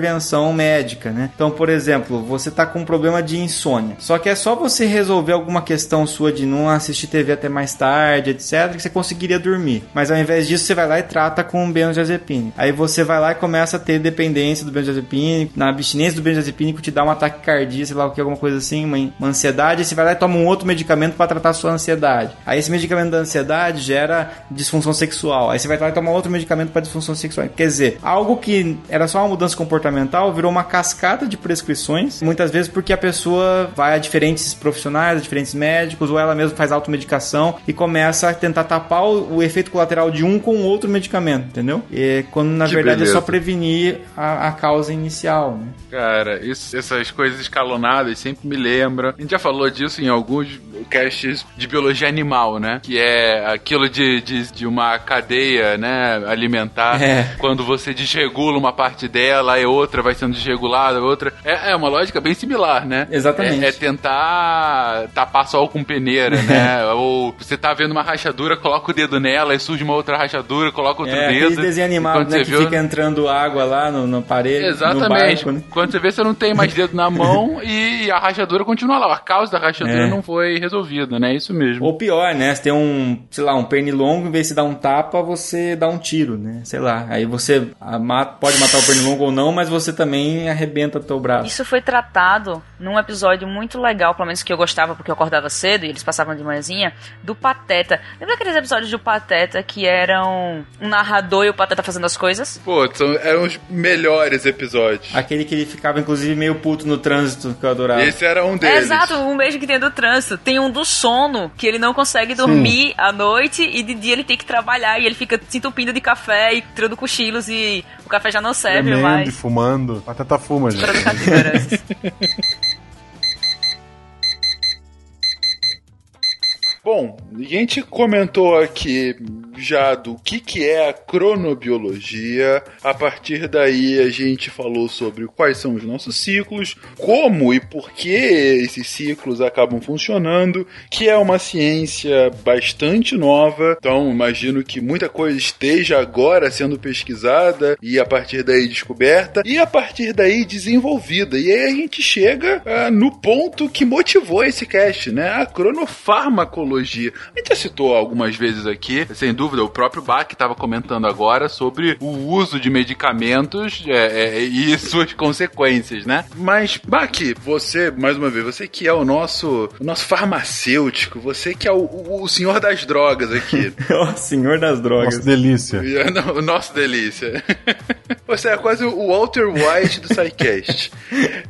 médica, né? Então, por exemplo, você está com um problema de insônia, só que é só você resolver alguma questão sua de não assistir TV até mais tarde, etc, que você conseguiria dormir. Mas ao invés disso, você vai lá e trata com benzodiazepina. Aí você vai lá e começa a ter dependência do benzodiazepínico, na abstinência do benzodiazepínico te dá um ataque cardíaco, sei lá o que, alguma coisa assim, uma, uma ansiedade, você vai lá e toma um outro medicamento para tratar a sua ansiedade. Aí esse medicamento da ansiedade gera disfunção sexual. Aí você vai lá e toma outro medicamento para disfunção sexual. Quer dizer, algo que era só uma mudança comportamental virou uma cascata de prescrições, muitas vezes porque a pessoa vai a diferentes profissionais, a diferentes médicos, ou ela mesma faz automedicação e começa a tentar tapar o, o efeito colateral de um com outro medicamento, entendeu? E quando na Que verdade beleza. é só prevenir a, a causa inicial, né? Cara, isso- essas coisas escalonadas sempre me lembram. A gente já falou disso em alguns casts de biologia animal, né? Que é aquilo de, de, de uma cadeia, né, alimentar. É. Quando você desregula uma parte dela, aí outra vai sendo desregulada, outra. É, é uma lógica bem similar, né? Exatamente. É, é tentar tapar sol com peneira, né? Ou você tá vendo uma rachadura, coloca o dedo nela, e surge uma outra rachadura, coloca outro É, dedo. desenho animado, né, que viu- fica entrando água lá no, no parede, no Exatamente. barco, né? Quando você vê, você não tem mais dedo na mão e a rachadura continua lá. A causa da rachadura É. não foi resolvida, né? Isso mesmo. Ou pior, né? Você tem um, sei lá, um pernilongo, em vez de dar um tapa, você dá um tiro, né? Sei lá. Aí você ah, mata- pode matar o pernilongo ou não, mas você também arrebenta teu braço. Isso foi tratado num episódio muito legal, pelo menos que eu gostava porque eu acordava cedo e eles passavam de manhãzinha, do Pateta. Lembra aqueles episódios do Pateta que eram um narrador e o Pateta fazendo as coisas? Pô, são, eram os melhores episódios. Aquele que ele ficava, inclusive, meio puto no trânsito, que eu adorava. Esse era um É, deles. exato, um beijo que tem do trânsito. Tem um do sono, que ele não consegue dormir à noite e de dia ele tem que trabalhar e ele fica se entupindo de café e tirando cochilos e o café já não serve Tremendo e mais. Fumando. Batata fuma, gente. Bom, a gente comentou aqui já do que, que é a cronobiologia. A partir daí a gente falou sobre quais são os nossos ciclos, como e por que esses ciclos acabam funcionando, que é uma ciência bastante nova. Então imagino que muita coisa esteja agora sendo pesquisada e a partir daí descoberta e a partir daí desenvolvida. E aí a gente chega ah, no ponto que motivou esse cast, né? A cronofarmacologia. A gente já citou algumas vezes aqui, sem dúvida, o próprio Bach estava comentando agora sobre o uso de medicamentos é, é, e suas consequências, né? Mas, Bach, você, mais uma vez, você que é o nosso, o nosso farmacêutico, você que é o, o- o senhor das drogas aqui. Ó, senhor das drogas. Nossa, delícia. É, o nosso delícia. Você é quase o Walter White do SciCast.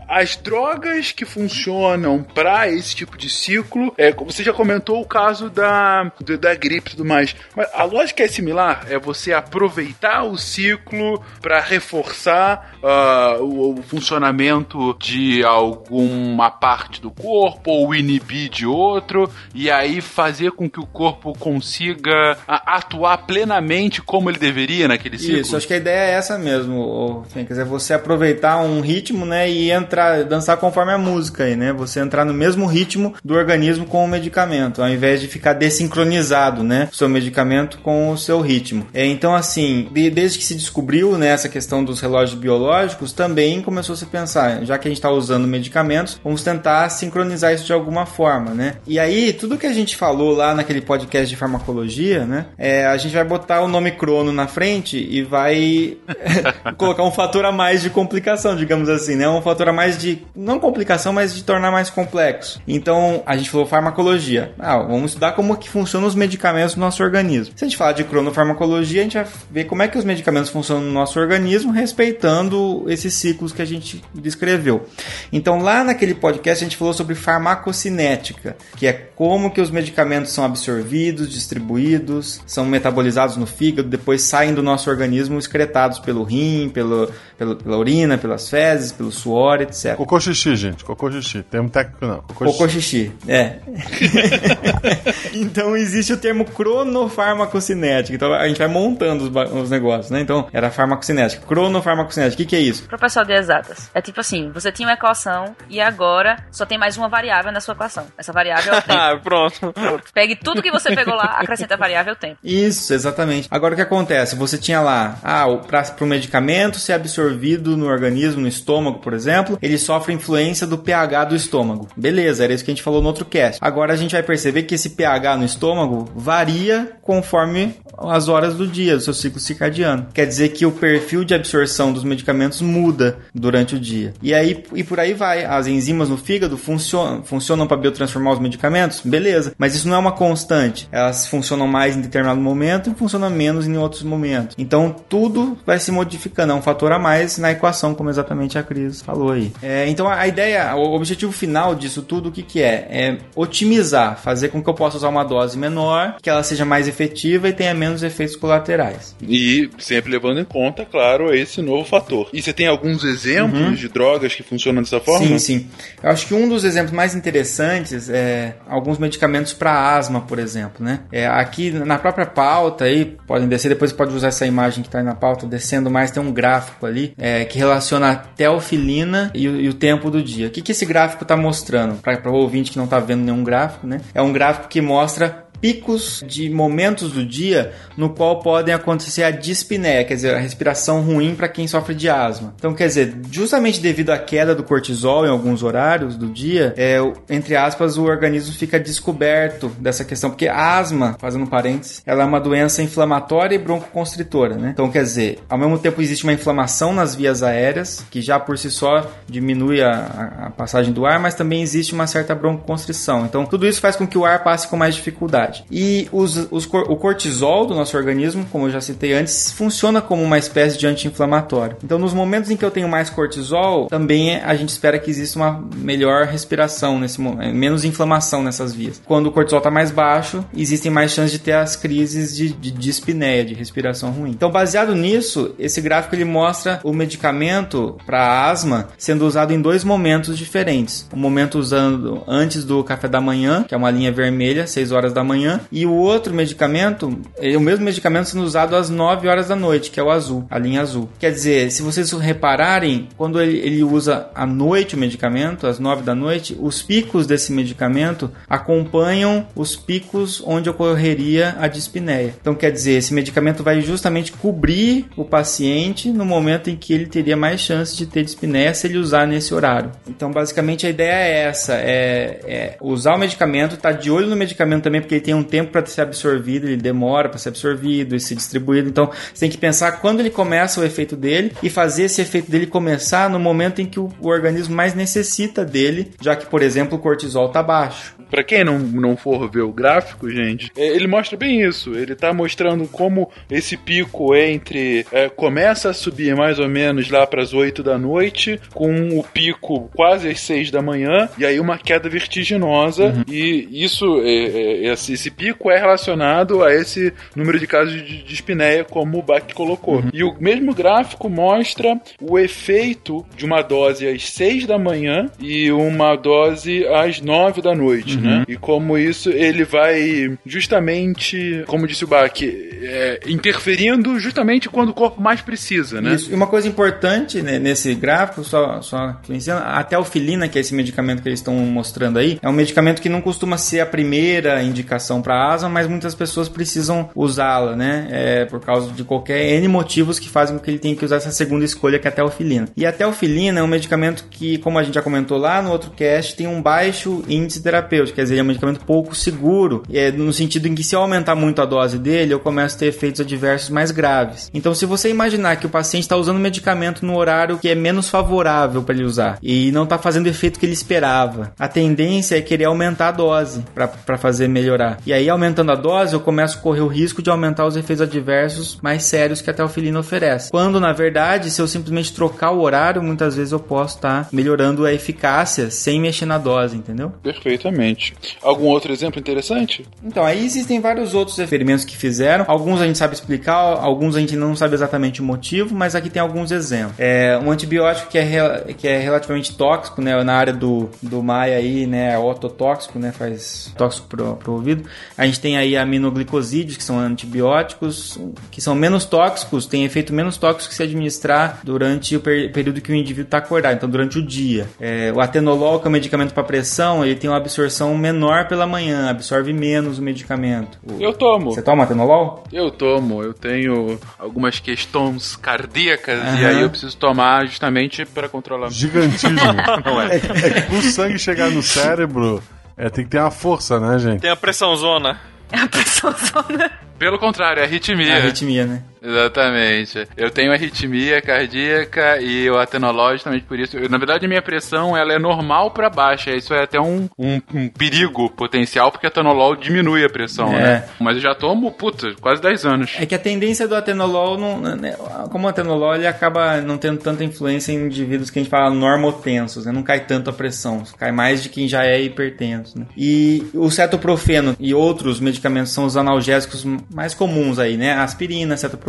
As drogas que funcionam para esse tipo de ciclo, é, como você já comentou o caso da, da gripe e tudo mais. Mas a lógica é similar, é você aproveitar o ciclo para reforçar ah, o, o funcionamento de alguma parte do corpo ou inibir de outro e aí fazer com que o corpo consiga atuar plenamente como ele deveria naquele ciclo. Isso, acho que a ideia é essa mesmo, Fencas, é você aproveitar um ritmo, né, e entrar, dançar conforme a música aí, né? Você entrar no mesmo ritmo do organismo com o medicamento, invés de ficar desincronizado, né, o seu medicamento com o seu ritmo. É, então, assim, de- desde que se descobriu, né, essa questão dos relógios biológicos, também começou a se pensar, já que a gente está usando medicamentos, vamos tentar sincronizar isso de alguma forma, né? E aí, tudo que a gente falou lá naquele podcast de farmacologia, né, é, a gente vai botar o nome crono na frente e vai colocar um fator a mais de complicação, digamos assim, né? Um fator a mais de, não complicação, mas de tornar mais complexo. Então, a gente falou farmacologia. Ah, vamos estudar como que funcionam os medicamentos no nosso organismo. Se a gente falar de cronofarmacologia, a gente vai ver como é que os medicamentos funcionam no nosso organismo, respeitando esses ciclos que a gente descreveu. Então, lá naquele podcast, a gente falou sobre farmacocinética, que é como que os medicamentos são absorvidos, distribuídos, são metabolizados no fígado, depois saem do nosso organismo excretados pelo rim, pelo, pelo- pela urina, pelas fezes, pelo suor, etc. Cocô xixi, gente. Cocô xixi. Termo técnico não. Cocô, Cocô xixi. xixi, é. então existe o termo cronofarmacocinética. Então a gente vai montando os, os negócios, né? Então era farmacocinética. Cronofarmacocinética, o que, que é isso? Pro pessoal de exatas. É tipo assim, você tinha uma equação e agora só tem mais uma variável na sua equação. Essa variável é o tempo. Ah, pronto. Pegue tudo que você pegou lá, acrescenta a variável tempo. Isso, exatamente. Agora o que acontece? Você tinha lá, ah, para o medicamento ser absorvido no organismo, no estômago, por exemplo, ele sofre influência do pH do estômago. Beleza, era isso que a gente falou no outro cast. Agora a gente vai perceber que esse pH no estômago varia conforme as horas do dia, do seu ciclo circadiano. Quer dizer que o perfil de absorção dos medicamentos muda durante o dia. E aí e por aí vai. As enzimas no fígado funcionam, funcionam para biotransformar os medicamentos? Beleza. Mas isso não é uma constante. Elas funcionam mais em determinado momento e funcionam menos em outros momentos. Então tudo vai se modificando. É um fator a mais na equação, como exatamente a Cris falou aí. É, então a ideia, o objetivo final disso tudo, o que, que é? É otimizar, fazer com que eu possa usar uma dose menor, que ela seja mais efetiva e tenha menos efeitos colaterais. E sempre levando em conta, claro, esse novo fator. E você tem alguns exemplos uhum. de drogas que funcionam dessa forma? Sim, sim. Eu acho que um dos exemplos mais interessantes é alguns medicamentos para asma, por exemplo, né? É, aqui na própria pauta aí, podem descer, depois pode usar essa imagem que está aí na pauta, descendo mais, tem um gráfico ali é, que relaciona a teofilina e, e, o tempo do dia. O que, que esse gráfico está mostrando? Para o ouvinte que não está vendo nenhum gráfico, né? É um gráfico que mostra picos de momentos do dia no qual podem acontecer a dispneia, quer dizer, a respiração ruim para quem sofre de asma. Então, quer dizer, justamente devido à queda do cortisol em alguns horários do dia, é, entre aspas, o organismo fica descoberto dessa questão, porque a asma, fazendo parênteses, ela é uma doença inflamatória e broncoconstritora, né? Então, quer dizer, ao mesmo tempo existe uma inflamação nas vias aéreas, que já por si só diminui a, a passagem do ar, mas também existe uma certa broncoconstrição. Então, tudo isso faz com que o ar passe com mais dificuldade. E os, os, o cortisol do nosso organismo, como eu já citei antes, funciona como uma espécie de anti-inflamatório. Então, nos momentos em que eu tenho mais cortisol, também a gente espera que exista uma melhor respiração nesse momento, menos inflamação nessas vias. Quando o cortisol está mais baixo, existem mais chances de ter as crises de, de dispneia, de respiração ruim. Então, baseado nisso, esse gráfico ele mostra o medicamento para asma sendo usado em dois momentos diferentes. Um momento usando antes do café da manhã, que é uma linha vermelha, 6 horas da manhã e o outro medicamento, é o mesmo medicamento sendo usado às 9 horas da noite, que é o azul, a linha azul. Quer dizer, se vocês repararem, quando ele, ele usa à noite o medicamento, às 9 da noite, os picos desse medicamento acompanham os picos onde ocorreria a dispneia. Então, quer dizer, esse medicamento vai justamente cobrir o paciente no momento em que ele teria mais chance de ter dispneia se ele usar nesse horário. Então, basicamente, a ideia é essa: é, é usar o medicamento, tá de olho no medicamento também, porque ele tem um tempo para ser absorvido, ele demora para ser absorvido e ser distribuído. Então, você tem que pensar quando ele começa o efeito dele e fazer esse efeito dele começar no momento em que o, o organismo mais necessita dele, já que, por exemplo, o cortisol está baixo. Para quem não, não for ver o gráfico, gente, é, ele mostra bem isso. Ele tá mostrando como esse pico entre é, começa a subir mais ou menos lá para as 8 da noite, com o pico quase às 6 da manhã, e aí uma queda vertiginosa. Uhum. E isso, é, é, esse, pico é relacionado a esse número de casos de dispneia, como o Bach colocou. Uhum. E o mesmo gráfico mostra o efeito de uma dose às 6 da manhã e uma dose às 9 da noite uhum. né? E como isso ele vai justamente, como disse o Bach, é, interferindo justamente quando o corpo mais precisa, né? Isso. E uma coisa importante né, nesse gráfico, só, só a telfilina, que é esse medicamento que eles estão mostrando aí, é um medicamento que não costuma ser primeira indicação para asma, mas muitas pessoas precisam usá-la, né? É, por causa de qualquer N motivos que fazem com que ele tenha que usar essa segunda escolha, que é a telfilina. E a telfilina é um medicamento que, como a gente já comentou lá no outro cast, tem um baixo índice terapêutico quer dizer, é um medicamento pouco seguro, é, no sentido em que se eu aumentar muito a dose dele, eu começo a ter efeitos adversos mais graves. Então, se você imaginar que o paciente está usando o medicamento no horário que é menos favorável para ele usar e não está fazendo o efeito que ele esperava, a tendência é querer aumentar a dose para fazer melhorar. E aí, aumentando a dose, eu começo a correr o risco de aumentar os efeitos adversos mais sérios que a teofilina oferece. Quando, na verdade, se eu simplesmente trocar o horário, muitas vezes eu posso estar tá melhorando a eficácia sem mexer na dose, entendeu? Perfeitamente. Algum outro exemplo interessante? Então, aí existem vários outros experimentos que fizeram. Alguns a gente sabe explicar, alguns a gente não sabe exatamente o motivo, mas aqui tem alguns exemplos. É, um antibiótico que é, que é relativamente tóxico, né, na área do, do Maia aí, né, é ototóxico, né, faz tóxico pro, pro ouvido. A gente tem aí aminoglicosídeos, que são antibióticos, que são menos tóxicos, tem efeito menos tóxico se administrar durante o per período que o indivíduo está acordado, então durante o dia. É, o atenolol, que é um medicamento para pressão, ele tem uma absorção menor pela manhã, absorve menos o medicamento. Eu tomo. Você toma atenolol? Eu tomo. Eu tenho algumas questões cardíacas uhum. e aí eu preciso tomar justamente para controlar. Gigantismo. Não é. é. É que o sangue chegar no cérebro É, tem que ter uma força, né, gente? Tem a pressão zona. É a pressão zona. Pelo contrário, é arritmia. A arritmia, né? Exatamente. Eu tenho arritmia cardíaca e o atenolol justamente por isso. Eu, na verdade, a minha pressão ela é normal para baixa. Isso é até um, um, um, perigo potencial, porque o atenolol diminui a pressão, É. né? Mas eu já tomo, puta, quase 10 anos. É que a tendência do atenolol, não, né, como o atenolol, ele acaba não tendo tanta influência em indivíduos que a gente fala normotensos, né? Não cai tanto a pressão, cai mais de quem já é hipertenso, né? E o cetoprofeno e outros medicamentos são os analgésicos mais comuns aí, né? Aspirina, cetoprofeno,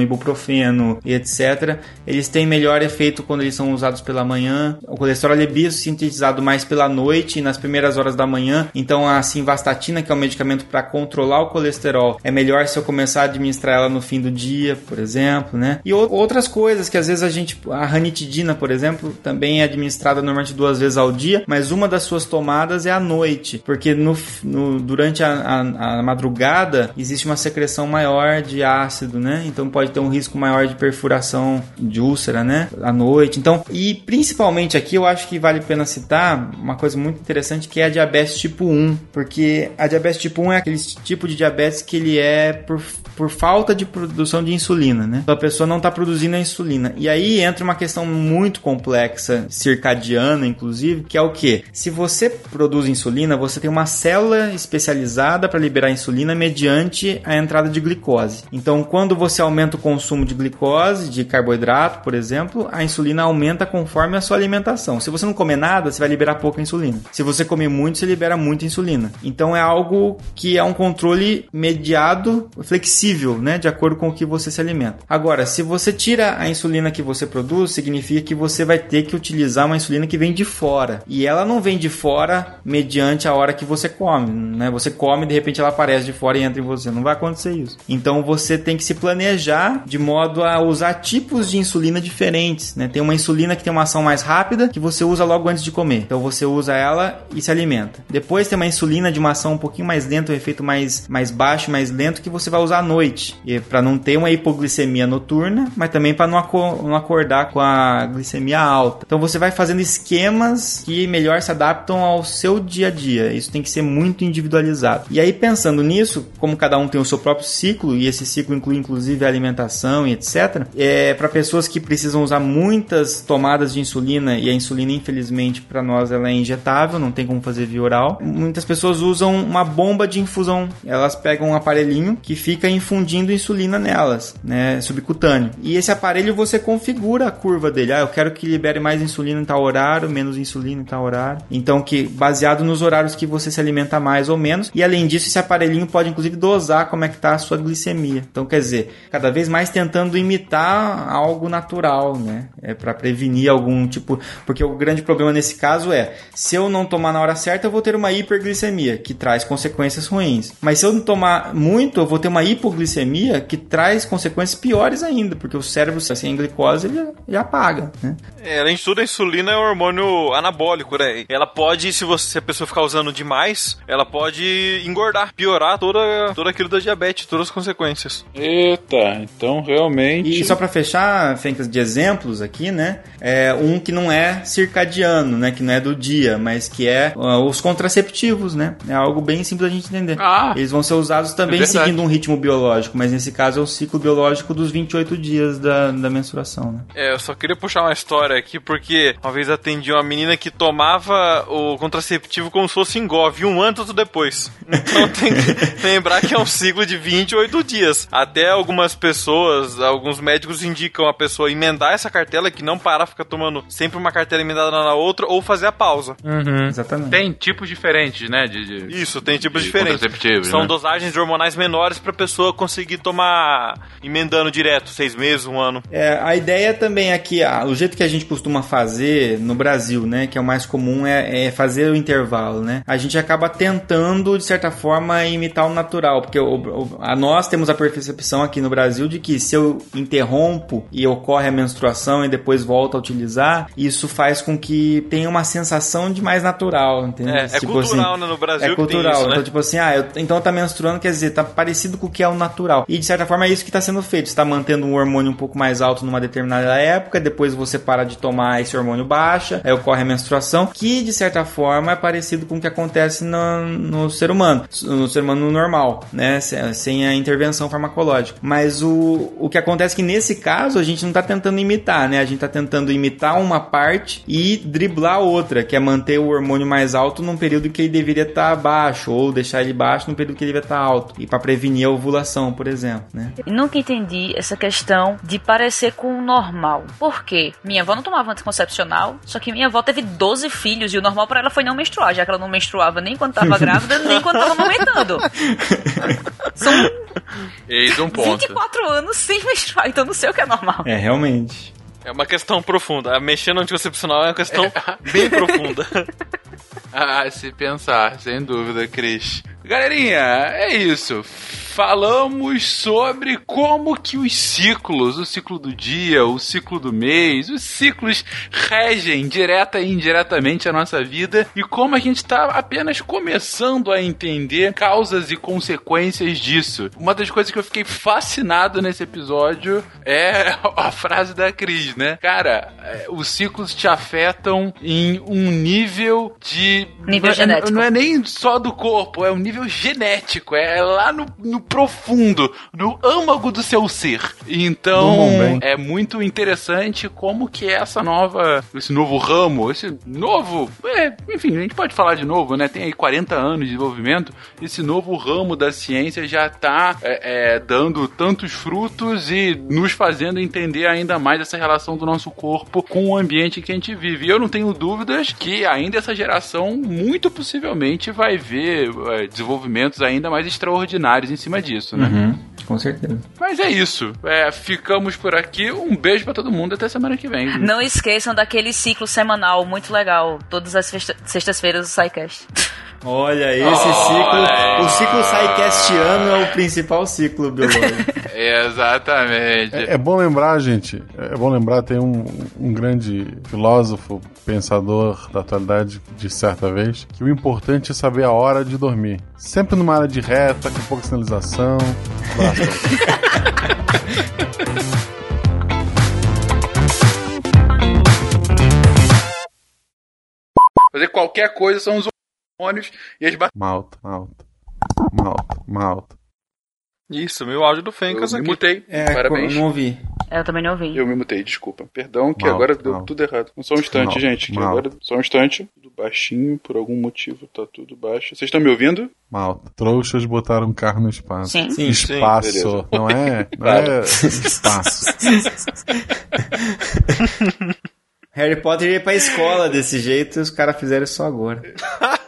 ibuprofeno e etc. Eles têm melhor efeito quando eles são usados pela manhã. O colesterol é biosintetizado mais pela noite e nas primeiras horas da manhã. Então a simvastatina, que é um medicamento para controlar o colesterol, é melhor se eu começar a administrar ela no fim do dia, por exemplo, né? E ou- outras coisas que às vezes a gente, a ranitidina, por exemplo, também é administrada normalmente duas vezes ao dia, mas uma das suas tomadas é à noite, porque no, no- durante a, a- a madrugada existe uma secreção maior de ácido, né? Então pode ter um risco maior de perfuração de úlcera, né? À noite. Então, e principalmente aqui eu acho que vale a pena citar uma coisa muito interessante que é a diabetes tipo 1, porque a diabetes tipo 1 é aquele tipo de diabetes que ele é por, por falta de produção de insulina, né? Então a pessoa não está produzindo a insulina. E aí entra uma questão muito complexa, circadiana inclusive, que é o que? Se você produz insulina, você tem uma célula especializada para liberar insulina mediante a entrada de glicose. Então, quando você aumenta o consumo de glicose, de carboidrato, por exemplo, a insulina aumenta conforme a sua alimentação. Se você não comer nada, você vai liberar pouca insulina. Se você comer muito, você libera muita insulina. Então, é algo que é um controle mediado, flexível, né, de acordo com o que você se alimenta. Agora, se você tira a insulina que você produz, significa que você vai ter que utilizar uma insulina que vem de fora. E ela não vem de fora mediante a hora que você come, né? Você come de repente ela aparece de fora e entra em você. Não vai acontecer isso. Então você tem que se planejar de modo a usar tipos de insulina diferentes, né? Tem uma insulina que tem uma ação mais rápida que você usa logo antes de comer. Então você usa ela e se alimenta. Depois tem uma insulina de uma ação um pouquinho mais lenta, um efeito mais, mais baixo, mais lento que você vai usar à noite. E para não ter uma hipoglicemia noturna, mas também para não, aco- não acordar com a glicemia alta. Então você vai fazendo esquemas que melhor se adaptam ao seu dia a dia. Isso tem que ser muito individualizado. E aí pensando nisso, como cada um tem o seu próprio ciclo e esse ciclo inclui inclusive a alimentação e etc. É para pessoas que precisam usar muitas tomadas de insulina e a insulina infelizmente para nós ela é injetável, não tem como fazer via oral. Muitas pessoas usam uma bomba de infusão. Elas pegam um aparelhinho que fica infundindo insulina nelas, né, subcutâneo. E esse aparelho você configura a curva dele. Ah, eu quero que libere mais insulina em tal horário, menos insulina em tal horário. Então que baseado nos horários que você se alimenta mais ou menos. E além disso, esse aparelhinho pode inclusive dosar como é que tá a sua glicemia. Então quer dizer, cada vez mais tentando imitar algo natural, né? É para prevenir algum tipo, porque o grande problema nesse caso é, se eu não tomar na hora certa, eu vou ter uma hiperglicemia, que traz consequências ruins. Mas se eu não tomar muito, eu vou ter uma hipoglicemia que traz consequências piores ainda, porque o cérebro sem glicose ele já apaga, né? É, além de tudo, a insulina é um hormônio anabólico, né? Ela pode, se, você, se a pessoa ficar usando demais, ela pode engordar, piorar toda, todo aquilo da diabetes, todas as consequências. Eita, então realmente. E só para fechar, Fencas, de exemplos aqui, né? É um que não é circadiano, né? Que não é do dia, mas que é uh, os contraceptivos, né? É algo bem simples da gente entender. Ah, Eles vão ser usados também é seguindo um ritmo biológico, mas nesse caso é o ciclo biológico dos 28 dias da, da menstruação, né? É, eu só queria puxar uma história aqui, porque uma vez atendi uma menina que tomava o contraceptivo como se fosse engove, um ou depois. Então tem que lembrar que é um ciclo de 28 dias. Até algumas pessoas, alguns médicos indicam a pessoa emendar essa cartela, que não parar, ficar tomando sempre uma cartela emendada na outra, ou fazer a pausa. Exatamente. Tem tipos diferentes, né? De, de- Isso, tem tipos de diferentes. São né? dosagens de hormonais menores pra pessoa conseguir tomar emendando direto, seis meses, um ano. É, a ideia também é que ah, o jeito que a gente costuma fazer no Brasil, né, que é o mais comum, é, é fazer o intervalo, né? A gente acaba tentando, de certa forma, imitar o natural, porque o- o- a nós temos a percepção aqui no Brasil de que se eu interrompo e ocorre a menstruação e depois volto a utilizar, isso faz com que tenha uma sensação de mais natural, entendeu? É, é cultural, né, no Brasil É cultural. isso, né? Então, tipo assim, ah, eu, então tá menstruando, quer dizer, tá parecido com o que é o natural. E de certa forma é isso que está sendo feito. Está mantendo um hormônio um pouco mais alto numa determinada época, depois você para de tomar esse hormônio baixa, aí ocorre a menstruação, que de certa forma é parecido com o que acontece no, no ser humano, no ser humano normal, né? Sem a intervenção farmacológica. Mas o, o que acontece é que nesse caso a gente não está tentando imitar, né? A gente está tentando imitar uma parte e driblar a outra, que é manter o hormônio mais alto num período que ele deveria estar tá baixo, ou deixar ele baixo num período que ele deveria estar tá alto. E para prevenir a ovulação, por exemplo, né? nunca entendi essa questão de parecer com o normal. Por quê? Minha avó não tomava anticoncepcional, só que minha avó teve 12 filhos e o normal para ela foi não menstruar, já que ela não menstruava nem quando estava grávida, nem quando estava amamentando. São Eis um ponto. 24 anos sem menstruar, então não sei o que é normal. É, realmente. É uma questão profunda. Mexer no anticoncepcional é uma questão é. bem profunda. ah, se pensar, sem dúvida, Cris. Galerinha, é isso falamos sobre como que os ciclos, o ciclo do dia, o ciclo do mês, os ciclos regem direta e indiretamente a nossa vida e como a gente está apenas começando a entender causas e consequências disso. Uma das coisas que eu fiquei fascinado nesse episódio é a frase da Cris, né? Cara, é, os ciclos te afetam em um nível de. Nível genético. Não é nem só do corpo, é um nível genético. É lá no, no profundo, no âmago do seu ser. Então, é muito interessante como que essa nova, esse novo ramo, esse novo, é, enfim, a gente pode falar de novo, né? Tem aí 40 anos de desenvolvimento, esse novo ramo da ciência já está é, é, dando tantos frutos e nos fazendo entender ainda mais essa relação do nosso corpo com o ambiente que a gente vive. E eu não tenho dúvidas que ainda essa geração, muito possivelmente, vai ver é, desenvolvimentos ainda mais extraordinários em cima disso, né? Uhum, com certeza. Mas é isso. É, ficamos por aqui. Um beijo para todo mundo até semana que vem. Não esqueçam daquele ciclo semanal muito legal. Todas as sextas-feiras do SciCast. Olha, esse oh, ciclo, o ciclo Psycastiano é o principal ciclo biológico. Exatamente. É, é, bom lembrar, gente, é bom lembrar, tem um, um grande filósofo, pensador da atualidade de certa vez, que o importante é saber a hora de dormir. Sempre numa área de reta, com pouca sinalização. Fazer qualquer coisa são os hormônios e as Malta, malta, malta, malta. Isso, meu áudio do Fencas aqui. Eu me mutei. É, Parabéns. Eu não ouvi. Eu também não ouvi. Eu me mutei, desculpa. Perdão, que agora deu tudo errado. Só um instante, gente. Que agora, só um instante. Tudo baixinho, por algum motivo tá tudo baixo. Vocês estão me ouvindo? Malta. Trouxas botaram um carro no espaço. Sim. Sim espaço. Sim, não é, não é espaço. Harry Potter ia pra escola desse jeito e os caras fizeram isso agora.